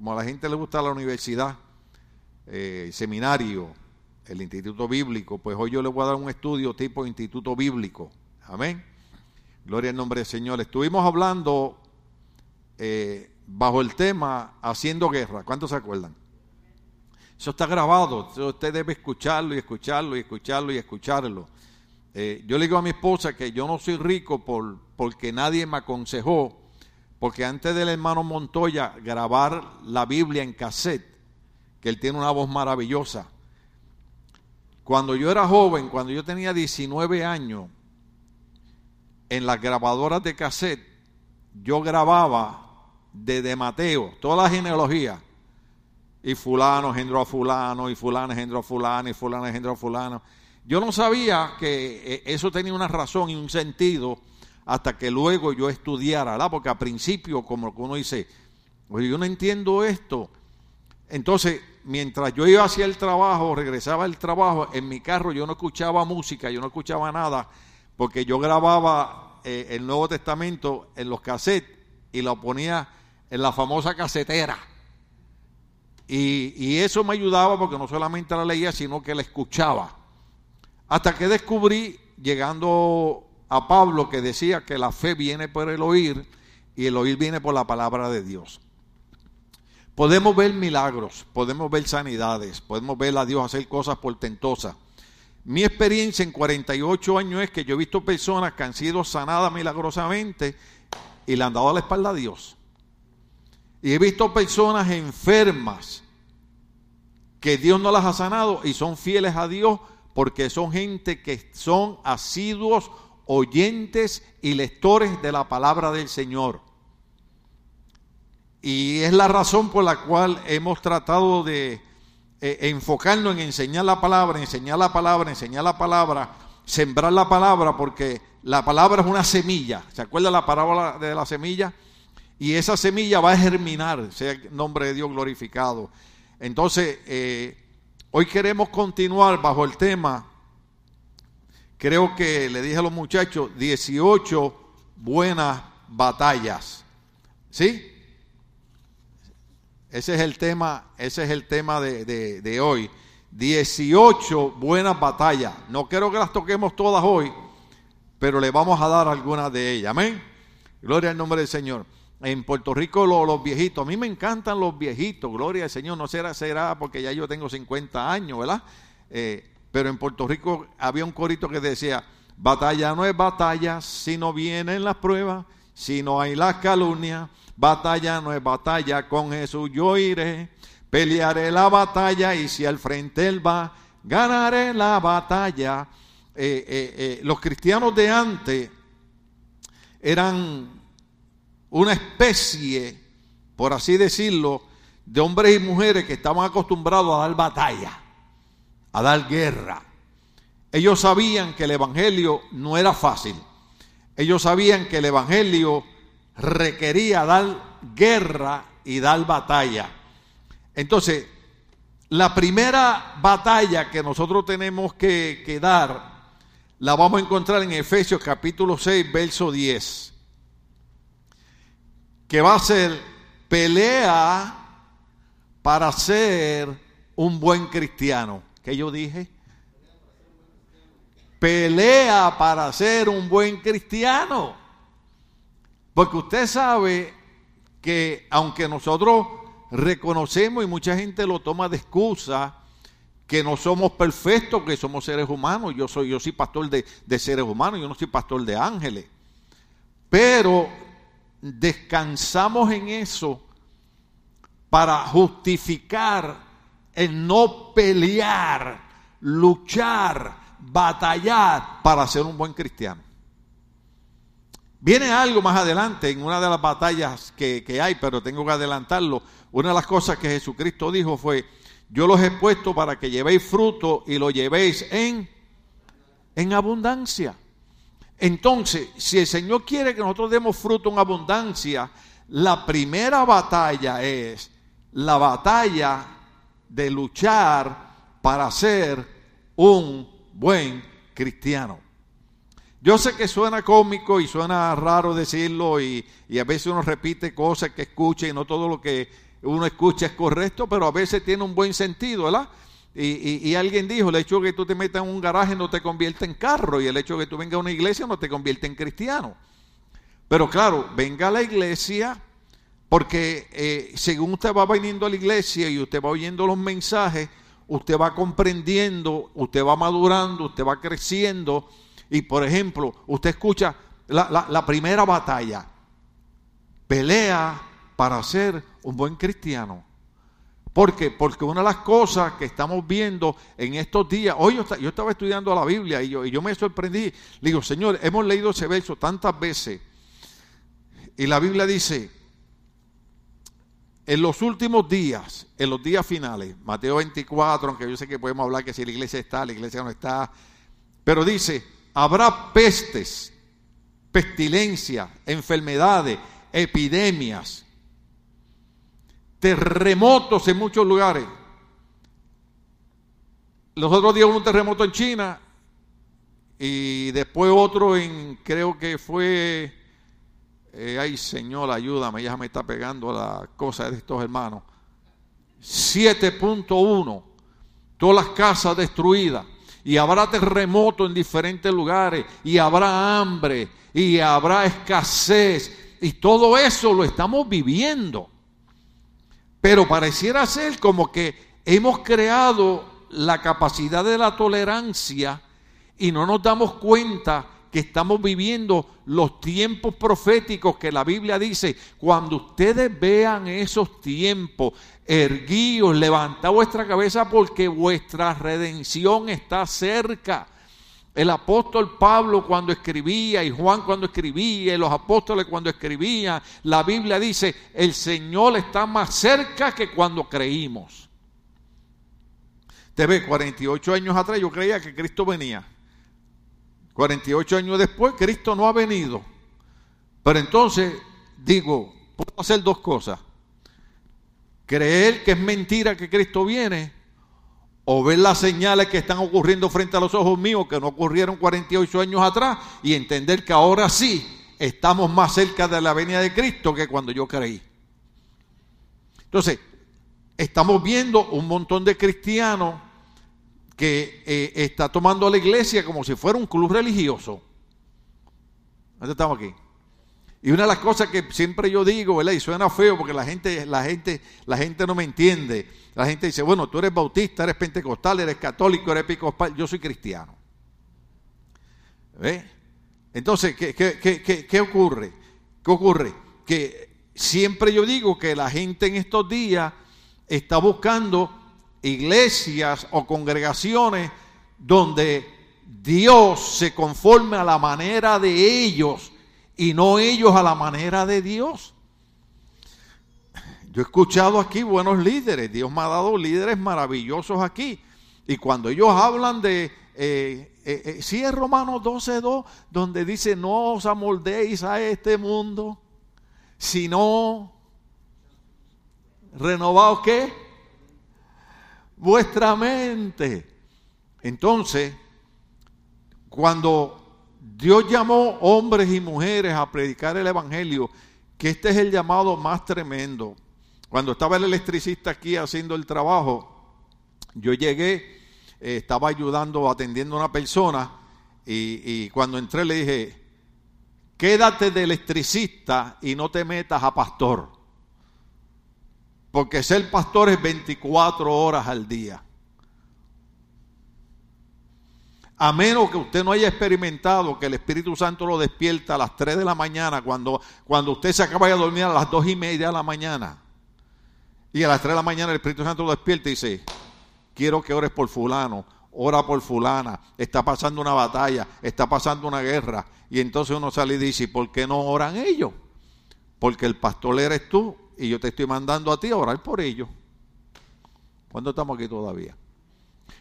como a la gente le gusta la universidad, eh, seminario, el instituto bíblico, pues hoy yo le voy a dar un estudio tipo instituto bíblico. Amén. Gloria al nombre del Señor. Estuvimos hablando eh, bajo el tema Haciendo Guerra. ¿Cuántos se acuerdan? Eso está grabado. Usted debe escucharlo y escucharlo y escucharlo y escucharlo. Eh, yo le digo a mi esposa que yo no soy rico por, porque nadie me aconsejó, porque antes del hermano Montoya grabar la Biblia en cassette, que él tiene una voz maravillosa, cuando yo era joven, cuando yo tenía 19 años, en las grabadoras de cassette, yo grababa desde Mateo, toda la genealogía, y fulano engendró a fulano, y fulano engendró a fulano, y fulano engendró a fulano. Yo no sabía que eh, eso tenía una razón y un sentido hasta que luego yo estudiara, ¿verdad? Porque al principio, como uno dice, yo no entiendo esto. Entonces, mientras yo iba hacia el trabajo, regresaba al trabajo, en mi carro yo no escuchaba música, yo no escuchaba nada, porque yo grababa eh, el Nuevo Testamento en los cassettes y lo ponía en la famosa casetera. Y, eso me ayudaba porque no solamente la leía, sino que la escuchaba. Hasta que descubrí, llegando a Pablo, que decía que la fe viene por el oír y el oír viene por la palabra de Dios. Podemos ver milagros, podemos ver sanidades, podemos ver a Dios hacer cosas portentosas. Mi experiencia en 48 años es que yo he visto personas que han sido sanadas milagrosamente y le han dado la espalda a Dios. Y he visto personas enfermas que Dios no las ha sanado y son fieles a Dios porque son gente que son asiduos oyentes y lectores de la palabra del Señor. Y es la razón por la cual hemos tratado de eh, enfocarnos en enseñar la palabra, enseñar la palabra, enseñar la palabra, sembrar la palabra, porque la palabra es una semilla. ¿Se acuerda la parábola de la semilla? Y esa semilla va a germinar, sea el nombre de Dios glorificado. Entonces, eh, hoy queremos continuar bajo el tema, creo que le dije a los muchachos, 18 buenas batallas. ¿Sí? Ese es el tema, ese es el tema de, de, hoy. 18 buenas batallas. No quiero que las toquemos todas hoy, pero le vamos a dar algunas de ellas. Amén. Gloria al nombre del Señor en Puerto Rico los, viejitos. A mí me encantan los viejitos, gloria al Señor. No será, será porque ya yo tengo 50 años, ¿verdad? Eh, pero en Puerto Rico había un corito que decía, batalla no es batalla si no vienen las pruebas, si no hay las calumnias. Batalla no es batalla, con Jesús yo iré, pelearé la batalla y si al frente él va, ganaré la batalla. Eh, eh, los cristianos de antes eran una especie, por así decirlo, de hombres y mujeres que estaban acostumbrados a dar batalla, a dar guerra. Ellos sabían que el Evangelio no era fácil. Ellos sabían que el Evangelio requería dar guerra y dar batalla. Entonces, la primera batalla que nosotros tenemos que, dar, la vamos a encontrar en Efesios capítulo 6, verso 10 que va a ser pelea para ser un buen cristiano. ¿Qué yo dije? Pelea para ser un buen cristiano. Porque usted sabe que aunque nosotros reconocemos y mucha gente lo toma de excusa, que no somos perfectos, que somos seres humanos. Yo soy, yo soy pastor de, de seres humanos, yo no soy pastor de ángeles. Pero descansamos en eso para justificar el no pelear, luchar, batallar para ser un buen cristiano. Viene algo más adelante en una de las batallas que, que, hay, pero tengo que adelantarlo. Una de las cosas que Jesucristo dijo fue, yo los he puesto para que llevéis fruto y lo llevéis en, en abundancia. Entonces, si el Señor quiere que nosotros demos fruto en abundancia, la primera batalla es la batalla de luchar para ser un buen cristiano. Yo sé que suena cómico y suena raro decirlo y, a veces uno repite cosas que escucha y no todo lo que uno escucha es correcto, pero a veces tiene un buen sentido, ¿verdad? Y, y, alguien dijo, el hecho de que tú te metas en un garaje no te convierte en carro y el hecho de que tú vengas a una iglesia no te convierte en cristiano. Pero claro, venga a la iglesia porque eh, según usted va viniendo a la iglesia y usted va oyendo los mensajes, usted va comprendiendo, usted va madurando, usted va creciendo. Y por ejemplo, usted escucha la, primera batalla, pelea para ser un buen cristiano. ¿Por qué? Porque una de las cosas que estamos viendo en estos días, hoy yo, estaba estudiando la Biblia y yo, y yo me sorprendí, le digo, Señor, hemos leído ese verso tantas veces y la Biblia dice, en los últimos días, en los días finales, Mateo 24, aunque yo sé que podemos hablar que si la iglesia está, la iglesia no está, pero dice, habrá pestes, pestilencias, enfermedades, epidemias, terremotos en muchos lugares. Los otros días hubo un terremoto en China y después otro en, creo que fue, eh, ay Señor, ayúdame, ya me está pegando la cosa de estos hermanos. 7.1, todas las casas destruidas y habrá terremoto en diferentes lugares y habrá hambre y habrá escasez y todo eso lo estamos viviendo. Pero pareciera ser como que hemos creado la capacidad de la tolerancia y no nos damos cuenta que estamos viviendo los tiempos proféticos que la Biblia dice, cuando ustedes vean esos tiempos, erguíos, levantad vuestra cabeza porque vuestra redención está cerca. El apóstol Pablo cuando escribía y Juan cuando escribía y los apóstoles cuando escribían, la Biblia dice, el Señor está más cerca que cuando creímos. Te ve, 48 años atrás yo creía que Cristo venía. 48 años después Cristo no ha venido. Pero entonces digo, puedo hacer dos cosas. Creer que es mentira que Cristo viene o ver las señales que están ocurriendo frente a los ojos míos que no ocurrieron 48 años atrás y entender que ahora sí estamos más cerca de la venida de Cristo que cuando yo creí. Entonces, estamos viendo un montón de cristianos que eh, está tomando a la iglesia como si fuera un club religioso. ¿Dónde estamos aquí? Y una de las cosas que siempre yo digo, ¿verdad? Y suena feo porque la gente, la gente, la gente no me entiende. La gente dice, bueno, tú eres bautista, eres pentecostal, eres católico, eres episcopal, yo soy cristiano. ¿Ve? Entonces, ¿qué, qué, ocurre? ¿Qué ocurre? Que siempre yo digo que la gente en estos días está buscando iglesias o congregaciones donde Dios se conforme a la manera de ellos y no ellos a la manera de Dios. Yo he escuchado aquí buenos líderes, Dios me ha dado líderes maravillosos aquí. Y cuando ellos hablan de, eh, eh, eh sí es Romanos 12.2, donde dice, no os amoldéis a este mundo, sino renovaos qué? Vuestra mente. Entonces, cuando Dios llamó hombres y mujeres a predicar el Evangelio, que este es el llamado más tremendo. Cuando estaba el electricista aquí haciendo el trabajo, yo llegué, eh, estaba ayudando, atendiendo a una persona, y, y cuando entré le dije, quédate de electricista y no te metas a pastor. Porque ser pastor es 24 horas al día. A menos que usted no haya experimentado que el Espíritu Santo lo despierta a las 3 de la mañana, cuando, cuando usted se acaba de dormir a las 2 y media de la mañana. Y a las 3 de la mañana el Espíritu Santo lo despierta y dice, quiero que ores por fulano, ora por fulana, está pasando una batalla, está pasando una guerra. Y entonces uno sale y dice, ¿por qué no oran ellos? Porque el pastor eres tú y yo te estoy mandando a ti a orar por ellos. ¿Cuándo estamos aquí todavía?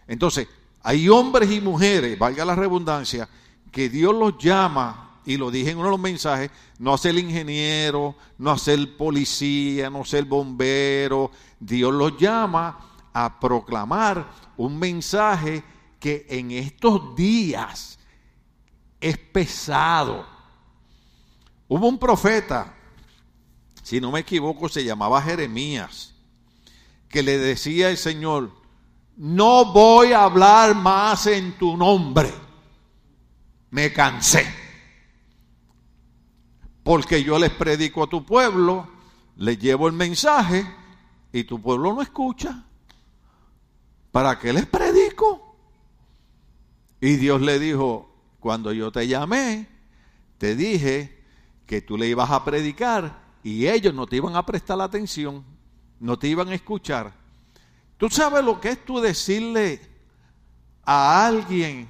Entonces, hay hombres y mujeres, valga la redundancia, que Dios los llama, y lo dije en uno de los mensajes, no a ser ingeniero, no a ser policía, no a ser bombero. Dios los llama a proclamar un mensaje que en estos días es pesado. Hubo un profeta, si no me equivoco, se llamaba Jeremías, que le decía el Señor, no voy a hablar más en tu nombre. Me cansé. Porque yo les predico a tu pueblo, les llevo el mensaje y tu pueblo no escucha. ¿Para qué les predico? Y Dios le dijo, cuando yo te llamé, te dije que tú le ibas a predicar y ellos no te iban a prestar atención, no te iban a escuchar. ¿Tú sabes lo que es tú decirle a alguien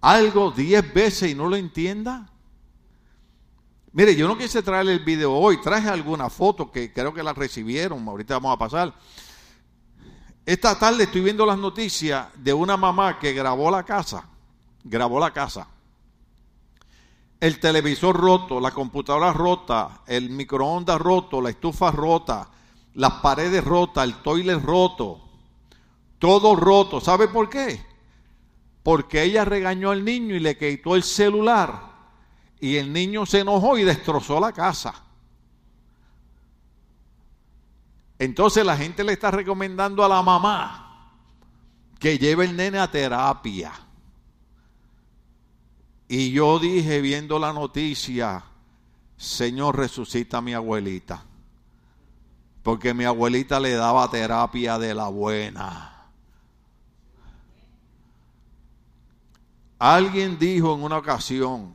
algo diez veces y no lo entienda? Mire, yo no quise traerle el video hoy, traje alguna foto que creo que la recibieron, ahorita vamos a pasar. Esta tarde estoy viendo las noticias de una mamá que grabó la casa, grabó la casa. El televisor roto, la computadora rota, el microondas roto, la estufa rota, las paredes rotas, el toilet roto, todo roto. ¿Sabe por qué? Porque ella regañó al niño y le quitó el celular y el niño se enojó y destrozó la casa. Entonces la gente le está recomendando a la mamá que lleve el nene a terapia. Y yo dije viendo la noticia, Señor resucita a mi abuelita porque mi abuelita le daba terapia de la buena. Alguien dijo en una ocasión,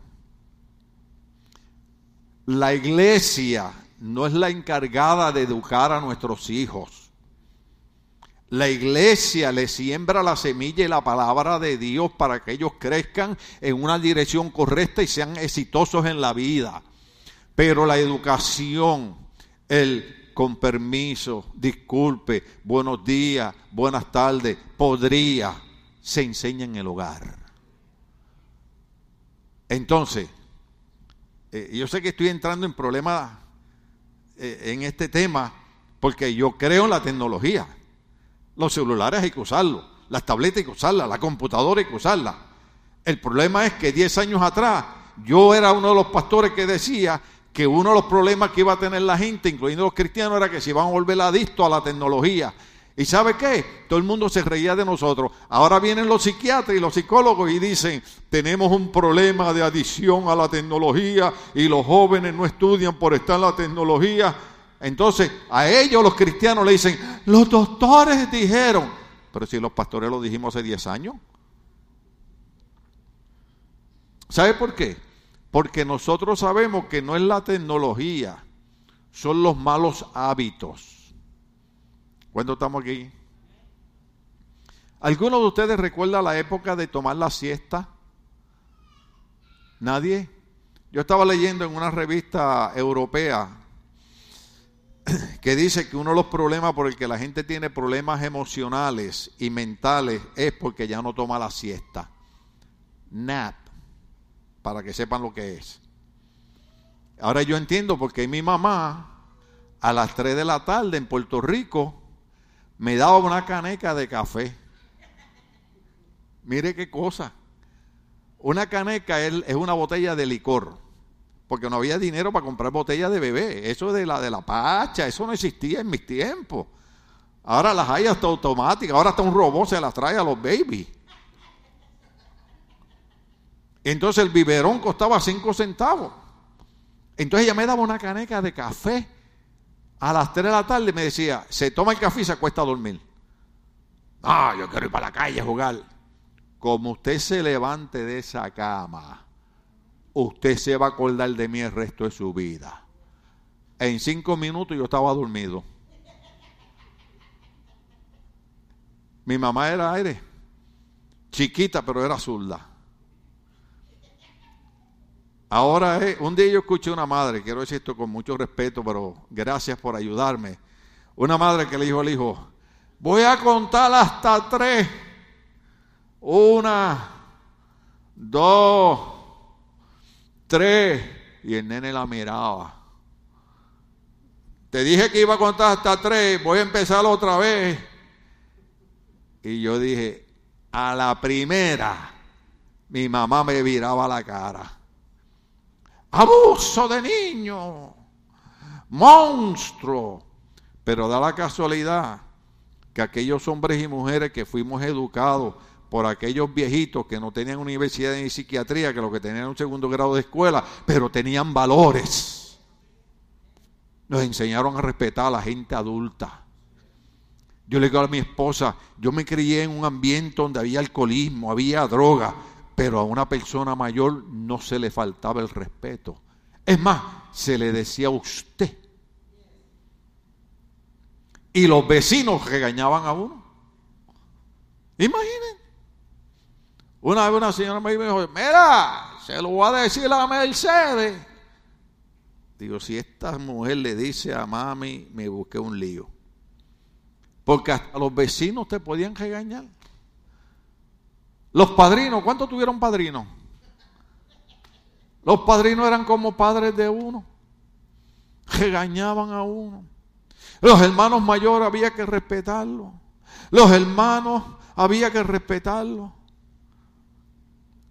la iglesia no es la encargada de educar a nuestros hijos. La iglesia le siembra la semilla y la palabra de Dios para que ellos crezcan en una dirección correcta y sean exitosos en la vida. Pero la educación, el con permiso, disculpe, buenos días, buenas tardes, podría, se enseña en el hogar. Entonces, eh, yo sé que estoy entrando en problemas eh, en este tema porque yo creo en la tecnología. Los celulares hay que usarlos, las tabletas hay que usarlas, la computadora hay que usarla. El problema es que 10 años atrás yo era uno de los pastores que decía que uno de los problemas que iba a tener la gente, incluyendo los cristianos, era que se iban a volver adictos a la tecnología. ¿Y sabe qué? Todo el mundo se reía de nosotros. Ahora vienen los psiquiatras y los psicólogos y dicen, tenemos un problema de adicción a la tecnología y los jóvenes no estudian por estar en la tecnología. Entonces, a ellos los cristianos le dicen, los doctores dijeron, pero si los pastores lo dijimos hace 10 años. ¿Sabe por qué? Porque nosotros sabemos que no es la tecnología, son los malos hábitos. ¿Cuándo estamos aquí? ¿Alguno de ustedes recuerda la época de tomar la siesta? ¿Nadie? Yo estaba leyendo en una revista europea que dice que uno de los problemas por el que la gente tiene problemas emocionales y mentales es porque ya no toma la siesta. Nap para que sepan lo que es. Ahora yo entiendo porque mi mamá a las 3 de la tarde en Puerto Rico me daba una caneca de café. Mire qué cosa. Una caneca es una botella de licor, porque no había dinero para comprar botella de bebé. Eso de la de la pacha, eso no existía en mis tiempos. Ahora las hay hasta automáticas, ahora hasta un robot se las trae a los babies. Entonces el biberón costaba cinco centavos. Entonces ella me daba una caneca de café a las 3 de la tarde me decía, se toma el café y se acuesta a dormir. Ah, yo quiero ir para la calle a jugar. Como usted se levante de esa cama, usted se va a acordar de mí el resto de su vida. En cinco minutos yo estaba dormido. Mi mamá era aire, chiquita, pero era zurda. Ahora, eh, un día yo escuché una madre, quiero decir esto con mucho respeto, pero gracias por ayudarme. Una madre que le dijo al hijo, voy a contar hasta tres. Una, dos, tres. Y el nene la miraba. Te dije que iba a contar hasta tres, voy a empezar otra vez. Y yo dije, a la primera, mi mamá me viraba la cara abuso de niño. monstruo. Pero da la casualidad que aquellos hombres y mujeres que fuimos educados por aquellos viejitos que no tenían universidad ni psiquiatría, que lo que tenían un segundo grado de escuela, pero tenían valores. Nos enseñaron a respetar a la gente adulta. Yo le digo a mi esposa, yo me crié en un ambiente donde había alcoholismo, había droga, pero a una persona mayor no se le faltaba el respeto. Es más, se le decía usted. Y los vecinos regañaban a uno. Imaginen. Una vez una señora me dijo, mira, se lo voy a decir a Mercedes. Digo, si esta mujer le dice a mami, me busqué un lío. Porque hasta los vecinos te podían regañar. Los padrinos, ¿cuántos tuvieron padrinos? Los padrinos eran como padres de uno. Regañaban a uno. Los hermanos mayores había que respetarlos. Los hermanos había que respetarlos.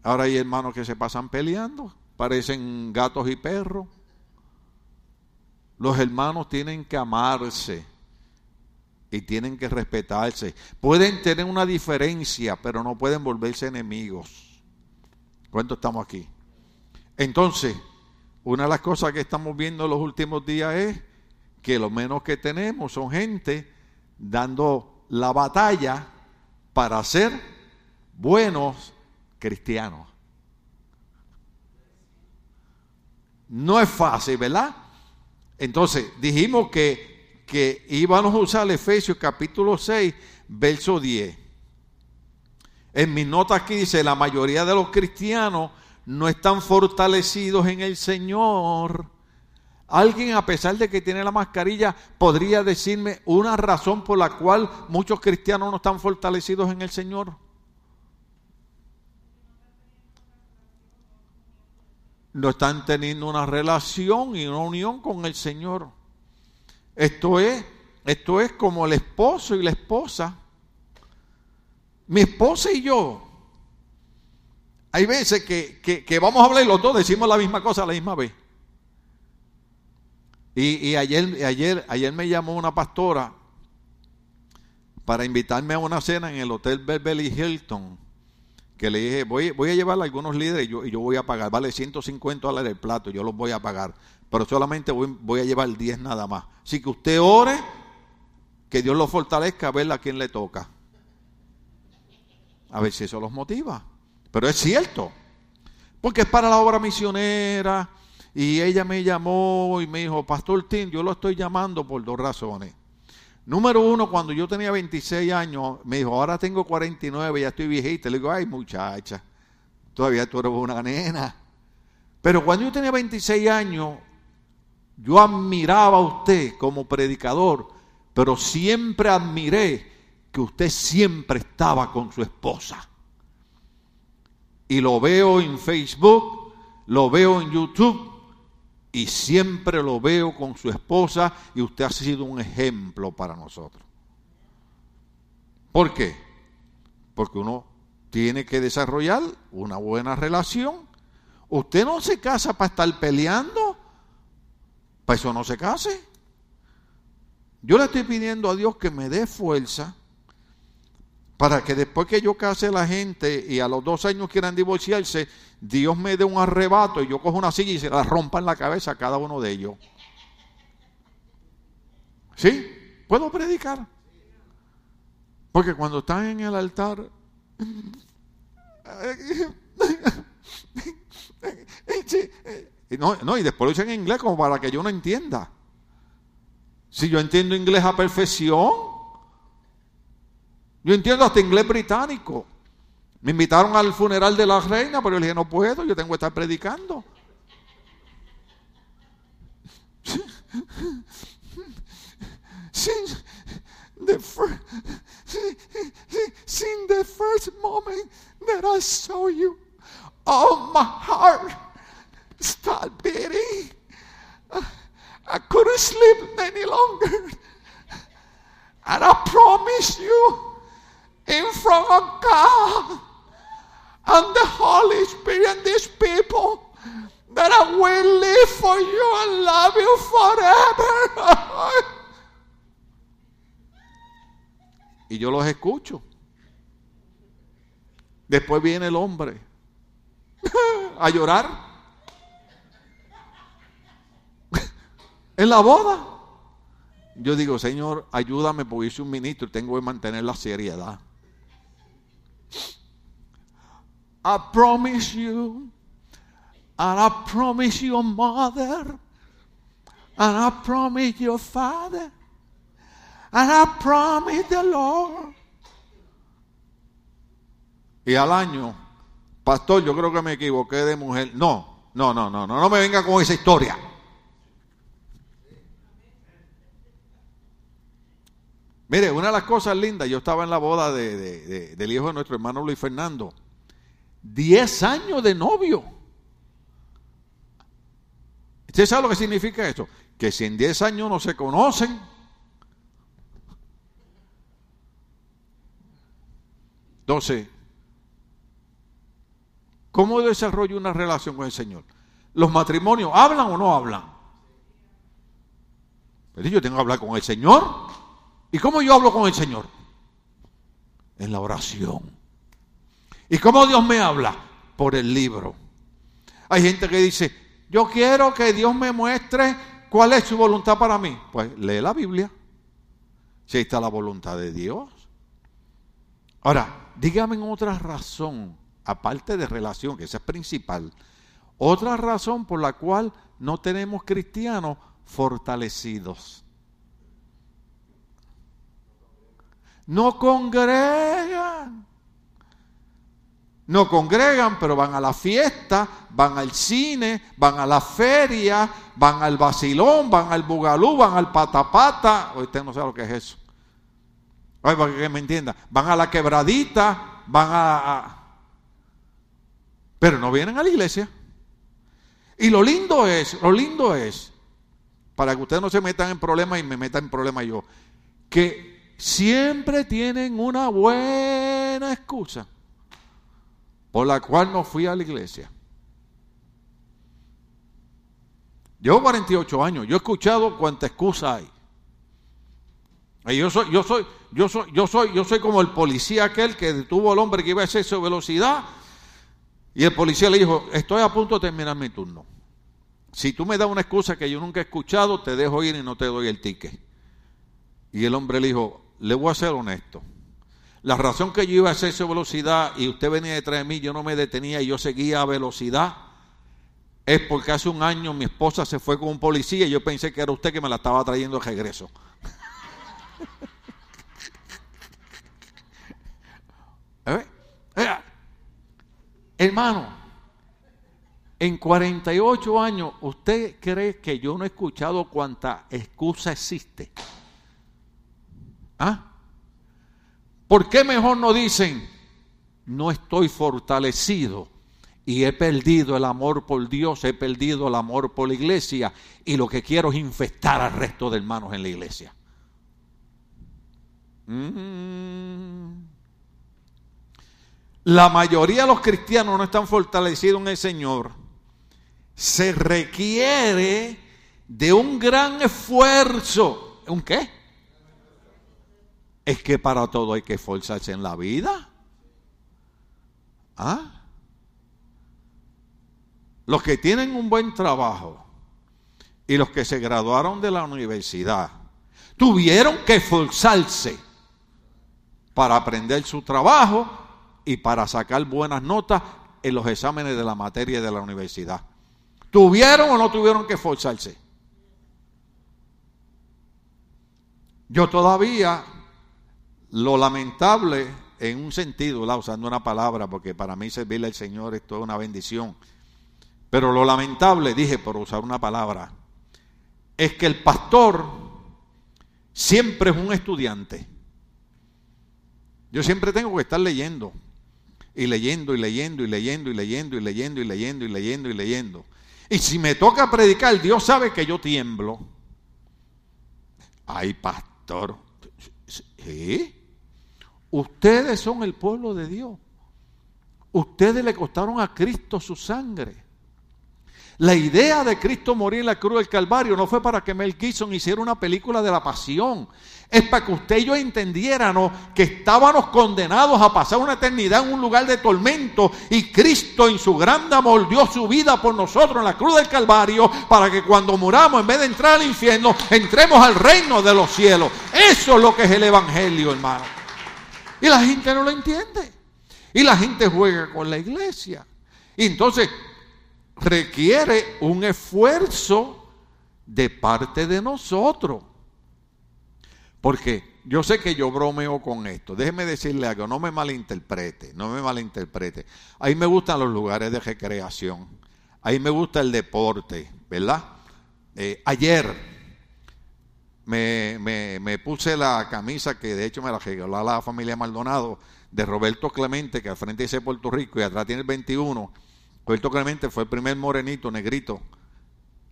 Ahora hay hermanos que se pasan peleando, parecen gatos y perros. Los hermanos tienen que amarse y tienen que respetarse. Pueden tener una diferencia, pero no pueden volverse enemigos. ¿Cuánto estamos aquí? Entonces, una de las cosas que estamos viendo en los últimos días es que lo menos que tenemos son gente dando la batalla para ser buenos cristianos. No es fácil, ¿verdad? Entonces, dijimos que, que íbamos a usar Efesios capítulo 6, verso 10. En mis notas aquí dice, la mayoría de los cristianos no están fortalecidos en el Señor. Alguien, a pesar de que tiene la mascarilla, podría decirme una razón por la cual muchos cristianos no están fortalecidos en el Señor. No están teniendo una relación y una unión con el Señor. Esto es, esto es como el esposo y la esposa. Mi esposa y yo hay veces que, vamos a hablar y los dos decimos la misma cosa a la misma vez. Y, ayer, ayer, ayer me llamó una pastora para invitarme a una cena en el Hotel Beverly Hilton. Que le dije, voy, voy a llevar a algunos líderes y yo, y yo voy a pagar. Vale 150 dólares el plato, yo los voy a pagar. Pero solamente voy, voy a llevar 10 nada más. Así que usted ore, que Dios lo fortalezca, a ver a quién le toca. A ver si eso los motiva. Pero es cierto, porque es para la obra misionera. Y ella me llamó y me dijo, Pastor Tim, yo lo estoy llamando por dos razones. Número uno, cuando yo tenía 26 años, me dijo, ahora tengo 49, ya estoy viejita. Le digo, ay muchacha, todavía tú eres una nena. Pero cuando yo tenía 26 años, yo admiraba a usted como predicador, pero siempre admiré que usted siempre estaba con su esposa y lo veo en Facebook, lo veo en YouTube y siempre lo veo con su esposa y usted ha sido un ejemplo para nosotros. ¿Por qué? Porque uno tiene que desarrollar una buena relación. Usted no se casa para estar peleando, para eso no se case. Yo le estoy pidiendo a Dios que me dé fuerza para que después que yo case a la gente y a los dos años quieran divorciarse, Dios me dé un arrebato y yo cojo una silla y se la rompa en la cabeza a cada uno de ellos. ¿Sí? ¿Puedo predicar? Porque cuando están en el altar... No, no, y después lo dicen en inglés como para que yo no entienda. Si yo entiendo inglés a perfección, yo entiendo hasta inglés británico. Me invitaron al funeral de la reina, pero yo le dije, no puedo, yo tengo que estar predicando. Since the, first, since the first moment that I saw you, all my heart started beating. I couldn't sleep any longer. And I promise you, in front of God and the Holy Spirit and these people that I will live for you and love you forever. y yo los escucho. Después viene el hombre a llorar en la boda. Yo digo, Señor, ayúdame porque soy un ministro y tengo que mantener la seriedad. I promise you, and I promise your mother, and I promise your father, and I promise the Lord. Y al año, pastor, yo creo que me equivoqué de mujer. No, no, no, no, no, no me venga con esa historia. Mire, una de las cosas lindas, yo estaba en la boda de, del hijo de nuestro hermano Luis Fernando. Diez años de novio. ¿Usted sabe lo que significa esto? Que si en diez años no se conocen, entonces, ¿cómo desarrollo una relación con el Señor? ¿Los matrimonios hablan o no hablan? Pero yo tengo que hablar con el Señor. ¿Y cómo yo hablo con el Señor? En la oración. ¿Y cómo Dios me habla? Por el libro. Hay gente que dice, yo quiero que Dios me muestre cuál es su voluntad para mí. Pues lee la Biblia. Si ahí está la voluntad de Dios. Ahora, dígame otra razón, aparte de relación, que esa es principal, otra razón por la cual no tenemos cristianos fortalecidos. No congregan. No congregan, pero van a la fiesta, van al cine, van a la feria, van al vacilón, van al bugalú, van al patapata. Usted no sabe lo que es eso. Ay, para que me entienda. Van a la quebradita, van a, Pero no vienen a la iglesia. Y lo lindo es, lo lindo es, para que ustedes no se metan en problemas y me metan en problemas yo, que siempre tienen una buena excusa por la cual no fui a la iglesia. Llevo 48 años, yo he escuchado cuánta excusa hay. Y yo soy, yo soy, yo soy, yo soy, yo soy como el policía aquel que detuvo al hombre que iba a exceso de velocidad. Y el policía le dijo, estoy a punto de terminar mi turno. Si tú me das una excusa que yo nunca he escuchado, te dejo ir y no te doy el ticket. Y el hombre le dijo, le voy a ser honesto. La razón que yo iba a hacer esa velocidad y usted venía detrás de mí, yo no me detenía y yo seguía a velocidad, es porque hace un año mi esposa se fue con un policía y yo pensé que era usted que me la estaba trayendo de regreso. ¿Eh? Hermano, en 48 años, ¿usted cree que yo no he escuchado cuánta excusa existe? ¿Ah? ¿Por qué mejor no dicen, no estoy fortalecido y he perdido el amor por Dios, he perdido el amor por la iglesia y lo que quiero es infestar al resto de hermanos en la iglesia? Mm. La mayoría de los cristianos no están fortalecidos en el Señor. Se requiere de un gran esfuerzo. ¿Un qué? Es que para todo hay que esforzarse en la vida. ¿Ah? Los que tienen un buen trabajo y los que se graduaron de la universidad tuvieron que esforzarse para aprender su trabajo y para sacar buenas notas en los exámenes de la materia de la universidad. ¿Tuvieron o no tuvieron que esforzarse? Yo todavía lo lamentable, en un sentido, usando una palabra, porque para mí servirle al Señor es toda una bendición. Pero lo lamentable, dije por usar una palabra, es que el pastor siempre es un estudiante. Yo siempre tengo que estar leyendo, y leyendo, y leyendo, y leyendo, y leyendo, y leyendo, y leyendo, y leyendo, y leyendo. Y si me toca predicar, Dios sabe que yo tiemblo. Ay, pastor. ¿Sí? Ustedes son el pueblo de Dios. Ustedes le costaron a Cristo su sangre. La idea de Cristo morir en la cruz del Calvario no fue para que Mel Gibson hiciera una película de la pasión. Es para que usted y yo entendiéramos que estábamos condenados a pasar una eternidad en un lugar de tormento y Cristo en su gran amor dio su vida por nosotros en la cruz del Calvario para que cuando muramos en vez de entrar al infierno entremos al reino de los cielos. Eso es lo que es el Evangelio, hermano. Y la gente no lo entiende. Y la gente juega con la iglesia. Y entonces requiere un esfuerzo de parte de nosotros. Porque yo sé que yo bromeo con esto. Déjeme decirle algo, no me malinterprete, no me malinterprete. A mí me gustan los lugares de recreación. A mí me gusta el deporte, ¿verdad? Eh, ayer me, me, puse la camisa que de hecho me la regaló la familia Maldonado de Roberto Clemente, que al frente dice Puerto Rico y atrás tiene el 21 Roberto Clemente fue el primer morenito, negrito,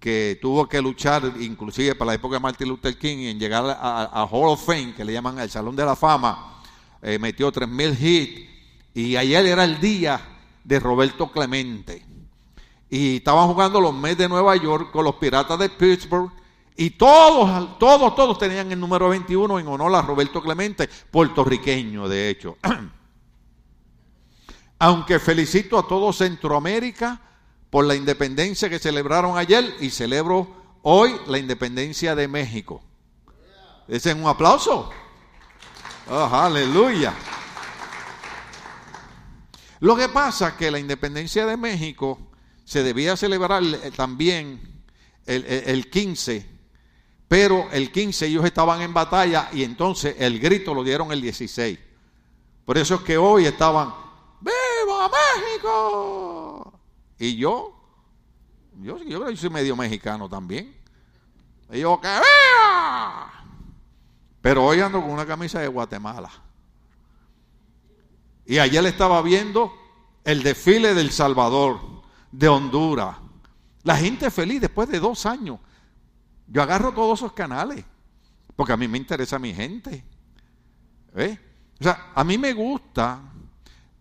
que tuvo que luchar, inclusive para la época de Martin Luther King, en llegar a, Hall of Fame, que le llaman el Salón de la Fama. Eh, metió 3.000 hits. Y ayer era el día de Roberto Clemente. Y estaban jugando los Mets de Nueva York con los Piratas de Pittsburgh. Y todos, todos, todos tenían el número 21 en honor a Roberto Clemente, puertorriqueño, de hecho. aunque felicito a todo Centroamérica por la independencia que celebraron ayer y celebro hoy la independencia de México. Ese es un aplauso. Oh, aleluya. Lo que pasa es que la independencia de México se debía celebrar eh, también el, el 15, pero el 15 ellos estaban en batalla y entonces el grito lo dieron el 16. Por eso es que hoy estaban ¡Viva México! Y yo, yo, yo creo que soy medio mexicano también. Y yo, ¡que viva! Pero hoy ando con una camisa de Guatemala. Y ayer estaba viendo el desfile del Salvador, de Honduras. La gente feliz después de dos años. Yo agarro todos esos canales, porque a mí me interesa mi gente. ¿Eh? O sea, a mí me gusta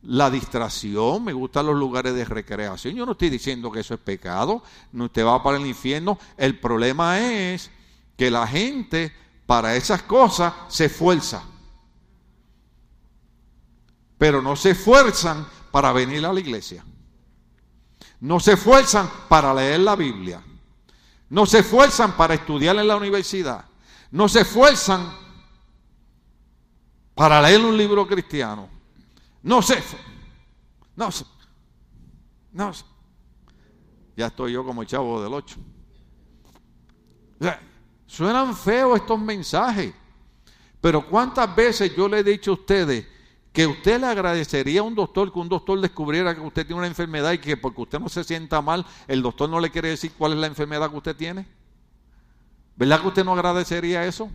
la distracción, me gustan los lugares de recreación. Yo no estoy diciendo que eso es pecado, no usted va para el infierno. El problema es que la gente para esas cosas se esfuerza. Pero no se esfuerzan para venir a la iglesia. No se esfuerzan para leer la Biblia. No se esfuerzan para estudiar en la universidad. No se esfuerzan para leer un libro cristiano no sé. No sé. No sé. Ya estoy yo como el chavo del 8. suenan feos estos mensajes. Pero ¿cuántas veces yo le he dicho a ustedes que usted le agradecería a un doctor que un doctor descubriera que usted tiene una enfermedad y que porque usted no se sienta mal, el doctor no le quiere decir cuál es la enfermedad que usted tiene? ¿Verdad que usted no agradecería eso?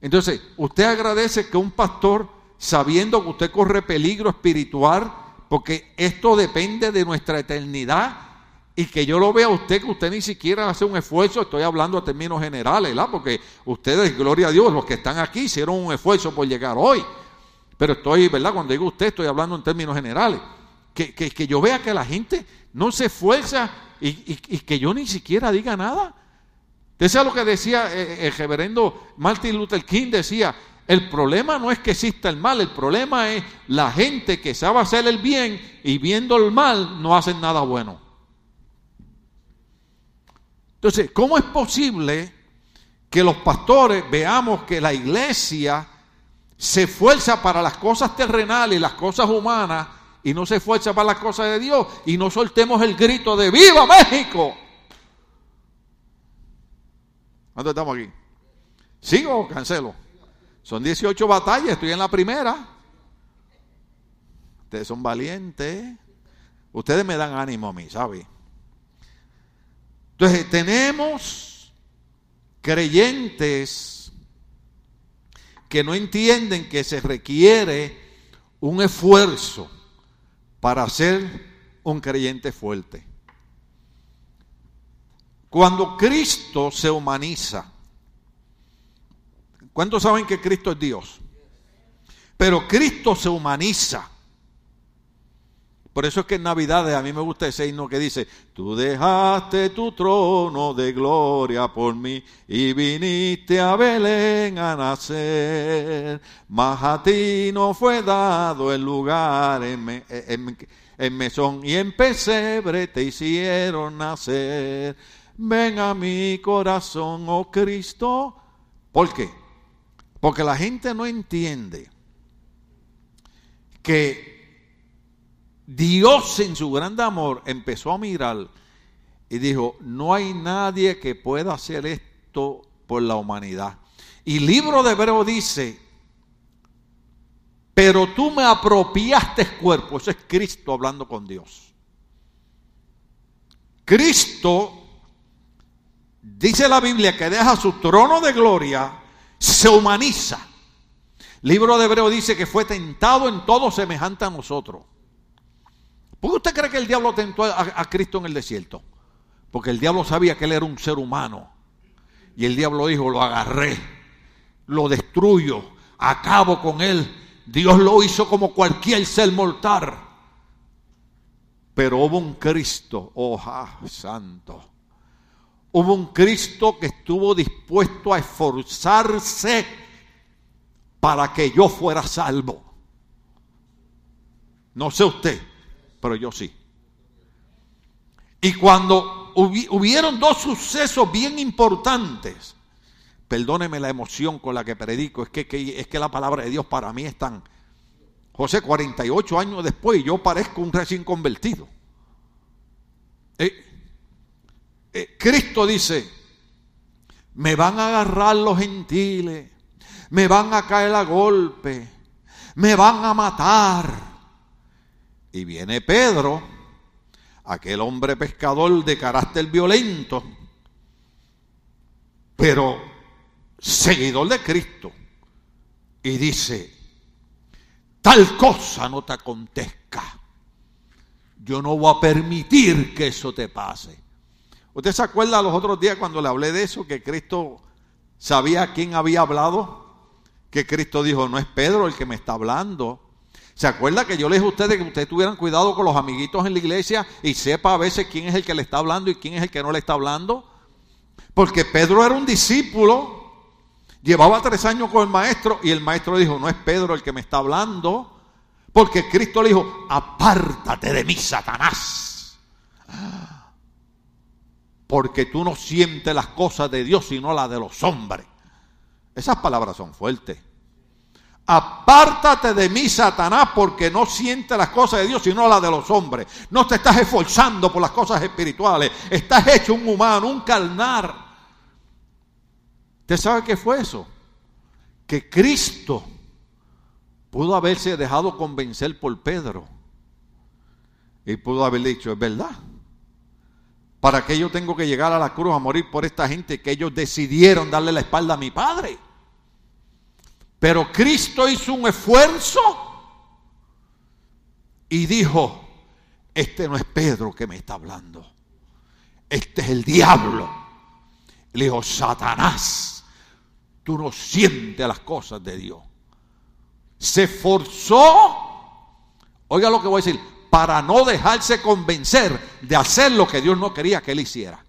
Entonces, usted agradece que un pastor sabiendo que usted corre peligro espiritual, porque esto depende de nuestra eternidad. Y que yo lo vea a usted, que usted ni siquiera hace un esfuerzo, estoy hablando a términos generales, ¿verdad? Porque ustedes, gloria a Dios, los que están aquí hicieron un esfuerzo por llegar hoy. Pero estoy, ¿verdad? Cuando digo usted, estoy hablando en términos generales. Que, que, yo vea que la gente no se esfuerza y, y, que yo ni siquiera diga nada. Usted lo que decía eh, eh, el reverendo Martin Luther King, decía, el problema no es que exista el mal, el problema es la gente que sabe hacer el bien y viendo el mal no hacen nada bueno. Entonces, ¿cómo es posible que los pastores veamos que la iglesia se esfuerza para las cosas terrenales las cosas humanas y no se esfuerza para las cosas de Dios y no soltemos el grito de ¡Viva México! ¿Dónde estamos aquí? ¿Sigo o cancelo? Son 18 batallas, estoy en la primera. Ustedes son valientes. Ustedes me dan ánimo a mí, ¿sabe? Entonces, tenemos creyentes que no entienden que se requiere un esfuerzo para ser un creyente fuerte. Cuando Cristo se humaniza, ¿Cuántos saben que Cristo es Dios? Pero Cristo se humaniza Por eso es que en Navidades a mí me gusta ese himno que dice, tú dejaste tu trono de gloria por mí y viniste a Belén a nacer, mas a ti no fue dado el lugar en, en mesón y en pesebre te hicieron nacer. Ven a mi corazón, oh Cristo. ¿Por qué? Porque la gente no entiende que Dios en su gran amor empezó a mirar y dijo, no hay nadie que pueda hacer esto por la humanidad. Y libro de Hebreo dice, pero tú me apropiaste cuerpo, eso es Cristo hablando con Dios. Cristo, dice la Biblia, que deja su trono de gloria, se humaniza. Libro de Hebreo dice que fue tentado en todo semejante a nosotros ¿Por qué usted cree que el diablo tentó a, Cristo en el desierto? Porque el diablo sabía que él era un ser humano. Y el diablo dijo, lo agarré, lo destruyo, acabo con él. Dios lo hizo como cualquier ser mortal. Pero hubo un Cristo, oh santo. Hubo un Cristo que estuvo dispuesto a esforzarse para que yo fuera salvo. No sé usted pero yo sí. Y cuando hubieron dos sucesos bien importantes, perdóneme la emoción con la que predico, es que, es que la palabra de Dios para mí es tan... José, 48 años después, yo parezco un recién convertido. Eh, eh, Cristo dice, me van a agarrar los gentiles, me van a caer a golpe, me van a matar. Y viene Pedro, aquel hombre pescador de carácter violento, pero seguidor de Cristo, y dice, tal cosa no te acontezca. Yo no voy a permitir que eso te pase. ¿Usted se acuerda los otros días cuando le hablé de eso, que Cristo sabía a quién había hablado? Que Cristo dijo, no es Pedro el que me está hablando, ¿Se acuerda que yo les dije a ustedes que ustedes tuvieran cuidado con los amiguitos en la iglesia y sepa a veces quién es el que le está hablando y quién es el que no le está hablando? Porque Pedro era un discípulo, llevaba tres años con el maestro y el maestro dijo, no es Pedro el que me está hablando, porque Cristo le dijo, apártate de mí, Satanás. Porque tú no sientes las cosas de Dios, sino las de los hombres. Esas palabras son fuertes. Apártate de mí, Satanás, porque no sientes las cosas de Dios, sino las de los hombres. No te estás esforzando por las cosas espirituales. Estás hecho un humano, un carnar. ¿Usted sabe qué fue eso? Que Cristo pudo haberse dejado convencer por Pedro. Y pudo haber dicho, es verdad. ¿Para qué yo tengo que llegar a la cruz a morir por esta gente que ellos decidieron darle la espalda a mi Padre? Pero Cristo hizo un esfuerzo y dijo, este no es Pedro que me está hablando, este es el diablo. Le dijo, Satanás, tú no sientes las cosas de Dios. Se esforzó, oiga lo que voy a decir, para no dejarse convencer de hacer lo que Dios no quería que él hiciera.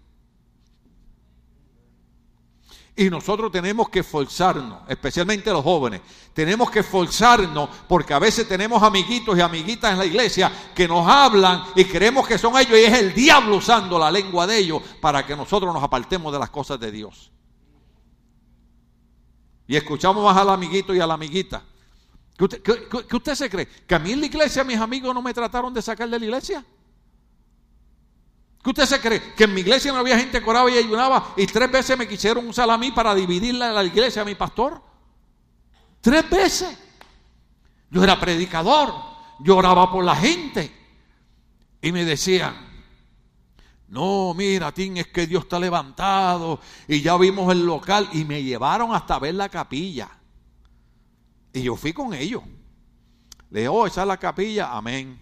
Y nosotros tenemos que esforzarnos, especialmente los jóvenes. Tenemos que esforzarnos porque a veces tenemos amiguitos y amiguitas en la iglesia que nos hablan y creemos que son ellos y es el diablo usando la lengua de ellos para que nosotros nos apartemos de las cosas de Dios. Y escuchamos más al amiguito y a la amiguita. ¿Qué usted, usted se cree? ¿Que a mí en la iglesia mis amigos no me trataron de sacar de la iglesia? ¿Qué usted se cree? Que en mi iglesia no había gente que oraba y ayunaba y tres veces me quisieron usar a mí para dividirla la iglesia a mi pastor. Tres veces. Yo era predicador, yo oraba por la gente. Y me decían, no, mira, Tim, es que Dios está levantado y ya vimos el local y me llevaron hasta ver la capilla. Y yo fui con ellos. Le dije, oh, esa es la capilla, amén.